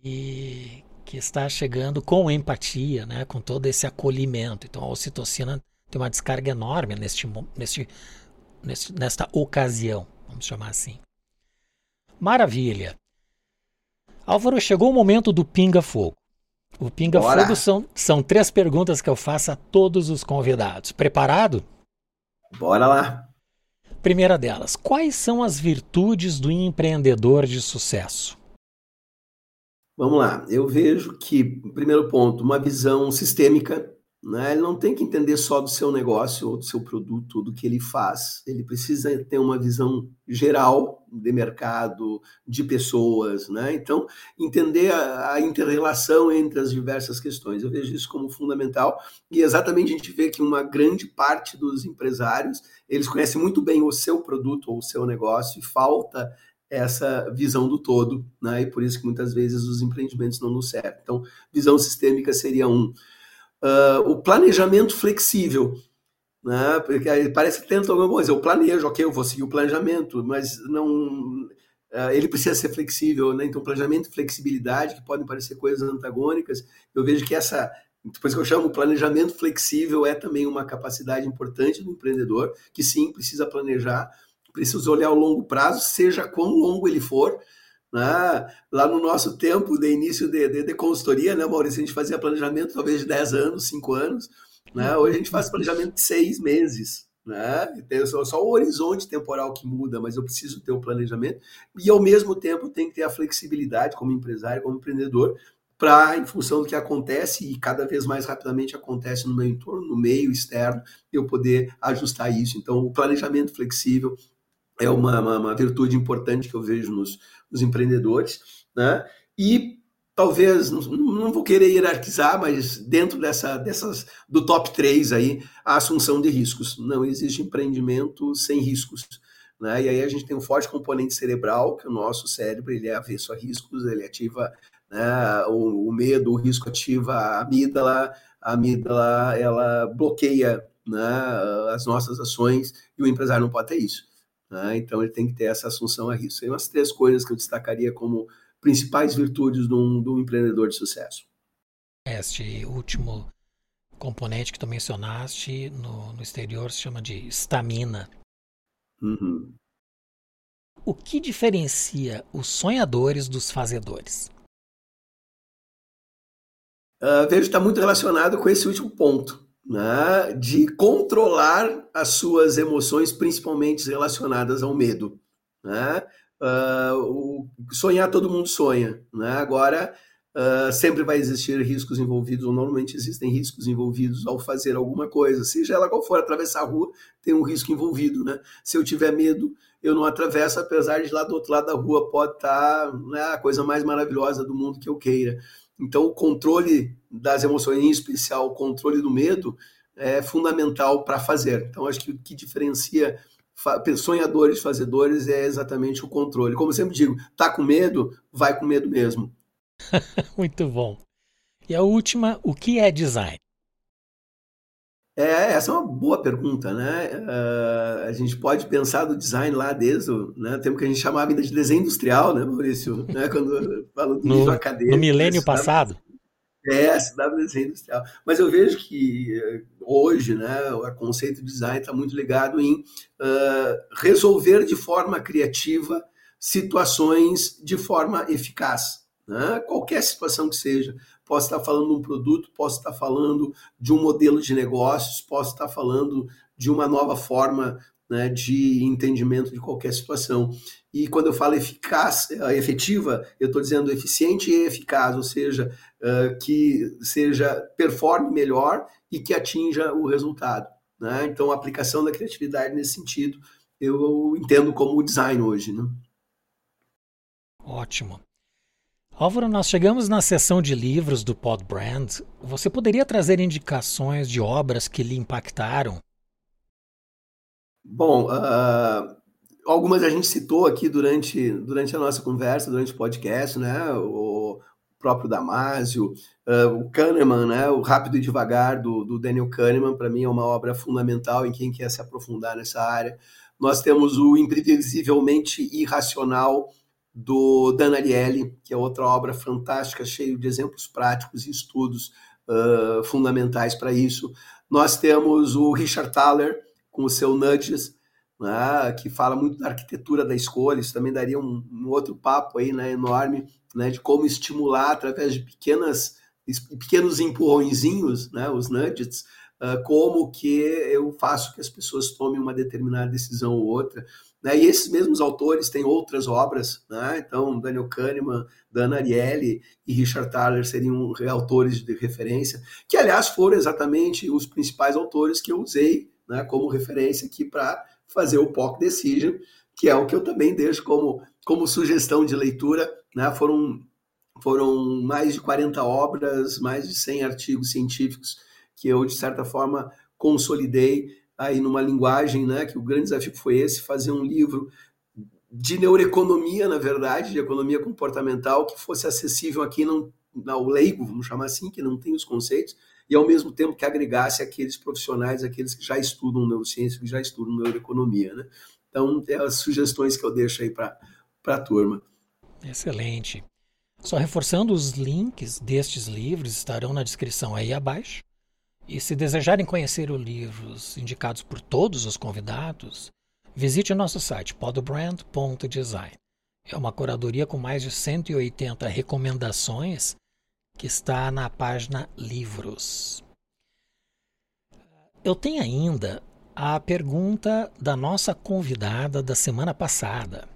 que, que está chegando com empatia, né, com todo esse acolhimento. Então a ocitocina tem uma descarga enorme neste, neste nesta ocasião, vamos chamar assim. Maravilha. Álvaro, chegou o momento do pinga-fogo. O pinga-fogo são, são três perguntas que eu faço a todos os convidados. Preparado? Bora lá. Primeira delas, quais são as virtudes do empreendedor de sucesso? Vamos lá. Eu vejo que, primeiro ponto, uma visão sistêmica né? Ele não tem que entender só do seu negócio ou do seu produto, do que ele faz. Ele precisa ter uma visão geral de mercado, de pessoas. Né? Então, entender a, a interrelação entre as diversas questões. Eu vejo isso como fundamental. E exatamente a gente vê que uma grande parte dos empresários, eles conhecem muito bem o seu produto ou o seu negócio e falta essa visão do todo, né? E por isso que muitas vezes os empreendimentos não nos servem. Então, visão sistêmica seria um uh, o planejamento flexível. Né? Porque parece que tenta alguma coisa, eu planejo, ok, eu vou seguir o planejamento, mas não. Uh, ele precisa ser flexível, né? Então, planejamento e flexibilidade, que podem parecer coisas antagônicas, eu vejo que essa. Depois que eu chamo planejamento flexível, é também uma capacidade importante do empreendedor, que sim, precisa planejar, precisa olhar o longo prazo, seja quão longo ele for, né? Lá no nosso tempo de início de, de, de, consultoria, né, Maurício, a gente fazia planejamento talvez de 10 anos, 5 anos. Né? Hoje a gente faz planejamento de 6 meses. Né? Tem só, só o horizonte temporal que muda, mas eu preciso ter o um planejamento e ao mesmo tempo tem que ter a flexibilidade como empresário, como empreendedor, para, em função do que acontece e cada vez mais rapidamente acontece no meu entorno, no meio externo, eu poder ajustar isso. Então, o planejamento flexível é uma, uma, uma virtude importante que eu vejo nos, nos empreendedores, né? E talvez, não, não, vou querer hierarquizar, mas dentro dessa, dessas, do top 3 aí, a assunção de riscos. Não existe empreendimento sem riscos. Né? E aí a gente tem um forte componente cerebral, que o nosso cérebro ele é avesso a riscos, ele ativa né, o, o, medo, o risco ativa a amígdala, a amígdala ela bloqueia né, as nossas ações e o empresário não pode ter isso. Né? Então, ele tem que ter essa assunção a risco. São as três coisas que eu destacaria como principais virtudes de um, de um empreendedor de sucesso. Este último componente que tu mencionaste no, no exterior se chama de estamina. Uhum. O que diferencia os sonhadores dos fazedores? Uh, vejo que está muito relacionado com esse último ponto, né? de controlar as suas emoções, principalmente relacionadas ao medo. Né? Uh, o, sonhar todo mundo sonha. Né? Agora, Uh, sempre vai existir riscos envolvidos, ou normalmente existem riscos envolvidos ao fazer alguma coisa, seja ela qual for, atravessar a rua tem um risco envolvido, né? Se eu tiver medo, eu não atravesso, apesar de lá do outro lado da rua pode estar né, a coisa mais maravilhosa do mundo que eu queira. Então, o controle das emoções, em especial o controle do medo, é fundamental para fazer. Então, acho que o que diferencia sonhadores, fazedores é exatamente o controle. Como eu sempre digo, tá com medo, vai com medo mesmo Muito bom. E a última, o que é design? É, essa é uma boa pergunta, né? Uh, a gente pode pensar do design lá desde o né, tempo que a gente chamava ainda de desenho industrial, né, Maurício? Né, quando falo do no, nível acadêmico. No milênio passado? É, dá desenho industrial. Mas eu vejo que eh, hoje, né, o conceito de design está muito ligado em uh, resolver de forma criativa situações de forma eficaz né? qualquer situação que seja. Posso estar falando de um produto, posso estar falando de um modelo de negócios, posso estar falando de uma nova forma né, de entendimento de qualquer situação. E quando eu falo eficaz, eh, efetiva, eu estou dizendo eficiente e eficaz, ou seja, uh, que seja performe melhor e que atinja o resultado. Né? Então, a aplicação da criatividade nesse sentido, eu entendo como o design hoje. Né? Ótimo. Álvaro, nós chegamos na seção de livros do Pod Brand. Você poderia trazer indicações de obras que lhe impactaram? Bom, uh, algumas a gente citou aqui durante, durante a nossa conversa, durante o podcast, né? O próprio Damásio, uh, o Kahneman, né? O Rápido e Devagar, do, do Daniel Kahneman, para mim é uma obra fundamental em quem quer se aprofundar nessa área. Nós temos o Imprevisivelmente Irracional, do Dan Ariely, que é outra obra fantástica, cheio de exemplos práticos e estudos uh, fundamentais para isso. Nós temos o Richard Thaler, com o seu Nudges, né, que fala muito da arquitetura da escolha, isso também daria um, um outro papo aí, né, enorme, né, de como estimular através de pequenas, pequenos empurrõezinhos, né, os nudges, uh, como que eu faço que as pessoas tomem uma determinada decisão ou outra. Né? E esses mesmos autores têm outras obras, né? então Daniel Kahneman, Dan Ariely e Richard Thaler seriam autores de referência, que aliás foram exatamente os principais autores que eu usei né, como referência aqui para fazer o POC Decision, que é o que eu também deixo como, como sugestão de leitura. Né? Foram, foram mais de 40 obras, mais de 100 artigos científicos que eu, de certa forma, consolidei aí numa linguagem, né, que o grande desafio foi esse, fazer um livro de neuroeconomia, na verdade, de economia comportamental, que fosse acessível aqui não, ao leigo, vamos chamar assim, que não tem os conceitos, e ao mesmo tempo que agregasse aqueles profissionais, aqueles que já estudam neurociência, que já estudam neuroeconomia, né? Então, é as sugestões que eu deixo aí para a turma. Excelente. Só reforçando, os links destes livros estarão na descrição aí abaixo. E se desejarem conhecer os livros indicados por todos os convidados, visite o nosso site podbrand.design. É uma curadoria com mais de 180 recomendações que está na página Livros. Eu tenho ainda a pergunta da nossa convidada da semana passada,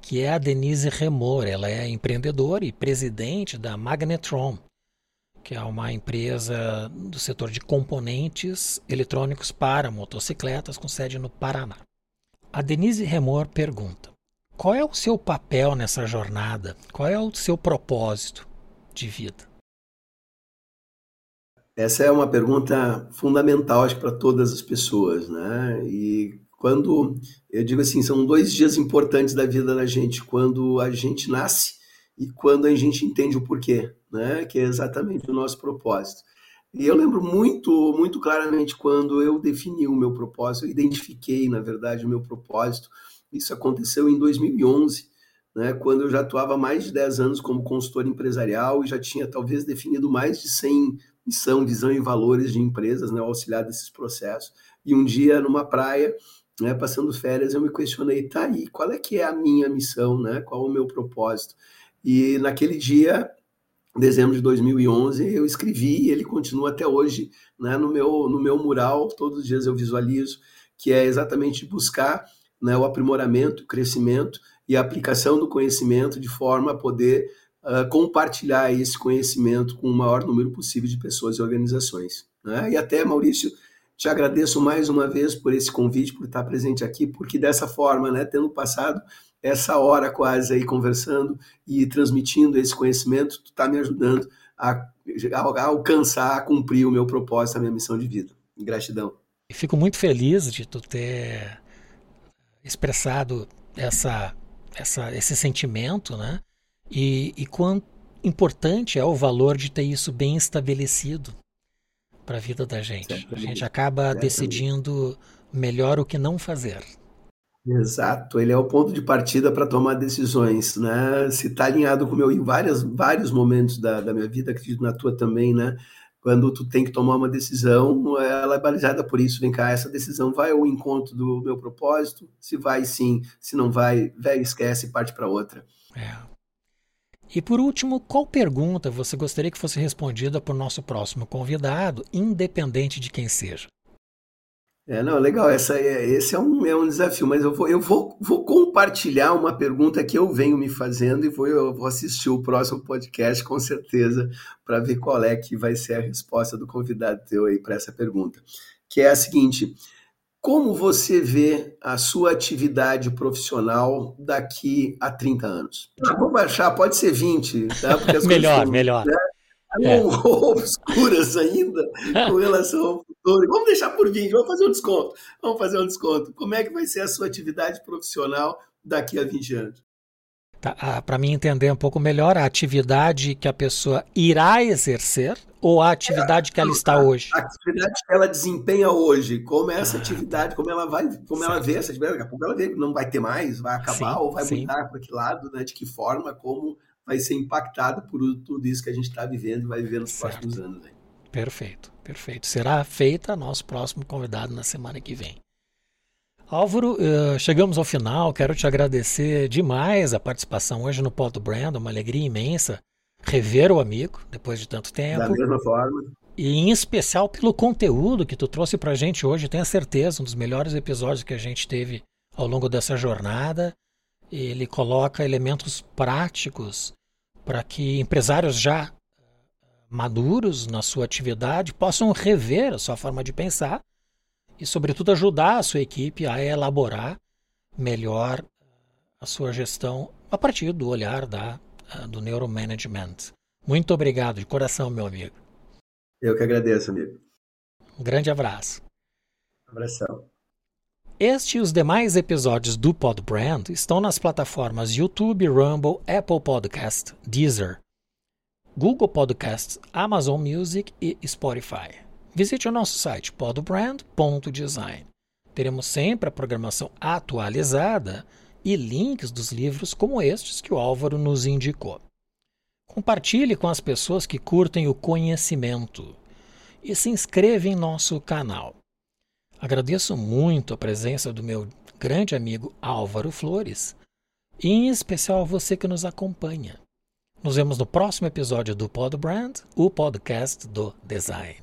que é a Denise Remor. Ela é empreendedora e presidente da Magnetron, que é uma empresa do setor de componentes eletrônicos para motocicletas com sede no Paraná. A Denise Remor pergunta: qual é o seu papel nessa jornada? Qual é o seu propósito de vida? Essa é uma pergunta fundamental, acho, para todas as pessoas, né? E quando eu digo assim, são dois dias importantes da vida da gente, quando a gente nasce e quando a gente entende o porquê, né? Que é exatamente o nosso propósito. E eu lembro muito, muito claramente quando eu defini o meu propósito, eu identifiquei, na verdade, o meu propósito. Isso aconteceu em 2011, né, quando eu já atuava mais de 10 anos como consultor empresarial e já tinha talvez definido mais de 100 missão, visão e valores de empresas, né, auxiliar desses processos. E um dia, numa praia, né, passando férias, eu me questionei, tá aí, qual é que é a minha missão, né? Qual o meu propósito? E naquele dia, dezembro de 2011, eu escrevi, e ele continua até hoje, né, no meu no meu mural, todos os dias eu visualizo, que é exatamente buscar né, o aprimoramento, o crescimento e a aplicação do conhecimento de forma a poder uh, compartilhar esse conhecimento com o maior número possível de pessoas e organizações. Né? E até, Maurício, te agradeço mais uma vez por esse convite, por estar presente aqui, porque dessa forma, né, tendo passado essa hora quase aí conversando e transmitindo esse conhecimento, tu está me ajudando a, a, alcançar, a cumprir o meu propósito, a minha missão de vida. Gratidão. Fico muito feliz de tu ter expressado essa, essa, esse sentimento, né? E, e quão importante é o valor de ter isso bem estabelecido para a vida da gente. A gente acaba decidindo melhor o que não fazer. Exato, ele é o ponto de partida para tomar decisões, né? Se está alinhado com o meu em vários, vários momentos da, da minha vida, acredito na tua também, né? Quando tu tem que tomar uma decisão, ela é balizada por isso. Vem cá, essa decisão vai ao encontro do meu propósito? Se vai, sim. Se não vai, velho, esquece e parte para outra. É. E por último, qual pergunta você gostaria que fosse respondida por nosso próximo convidado, independente de quem seja? É, não, legal, essa é, esse é um, é um desafio, mas eu, vou, eu vou, vou compartilhar uma pergunta que eu venho me fazendo e vou, eu vou assistir o próximo podcast com certeza para ver qual é que vai ser a resposta do convidado teu aí para essa pergunta, que é a seguinte, como você vê a sua atividade profissional daqui a 30 anos? Ah, vamos baixar, pode ser 20, tá? melhor, melhor. Né? É. obscuras ainda com relação ao futuro. Vamos deixar por 20, vamos fazer um desconto. Vamos fazer um desconto. Como é que vai ser a sua atividade profissional daqui a 20 anos? Tá, ah, Para mim entender um pouco melhor, a atividade que a pessoa irá exercer ou a atividade que ela está hoje? A atividade que ela desempenha hoje, como é essa ah, atividade, como ela vai, como certo. ela vê essa atividade, daqui a pouco ela vê, não vai ter mais, vai acabar sim, ou vai sim. mudar para que lado, né, de que forma, como vai ser impactada por tudo isso que a gente está vivendo e vai viver nos certo. próximos anos. Aí. Perfeito, perfeito. Será feita nosso próximo convidado na semana que vem. Álvaro, uh, chegamos ao final. Quero te agradecer demais a participação hoje no Pod Brand, uma alegria imensa rever o amigo depois de tanto tempo. Da mesma forma. E em especial pelo conteúdo que tu trouxe pra gente hoje, tenho certeza, um dos melhores episódios que a gente teve ao longo dessa jornada. Ele coloca elementos práticos para que empresários já maduros na sua atividade possam rever a sua forma de pensar e, sobretudo, ajudar a sua equipe a elaborar melhor a sua gestão a partir do olhar da ah, do Neuromanagement. Muito obrigado de coração, meu amigo. Eu que agradeço, amigo. Um grande abraço. Um abração. Este e os demais episódios do Podbrand estão nas plataformas YouTube, Rumble, Apple Podcast, Deezer, Google Podcasts, Amazon Music e Spotify. Visite o nosso site podbrand.design. Teremos sempre a programação atualizada e links dos livros como estes que o Álvaro nos indicou. Compartilhe com as pessoas que curtem o conhecimento e se inscreva em nosso canal. Agradeço muito a presença do meu grande amigo Álvaro Flores e em especial a você que nos acompanha. Nos vemos no próximo episódio do Pod Brand, o podcast do design.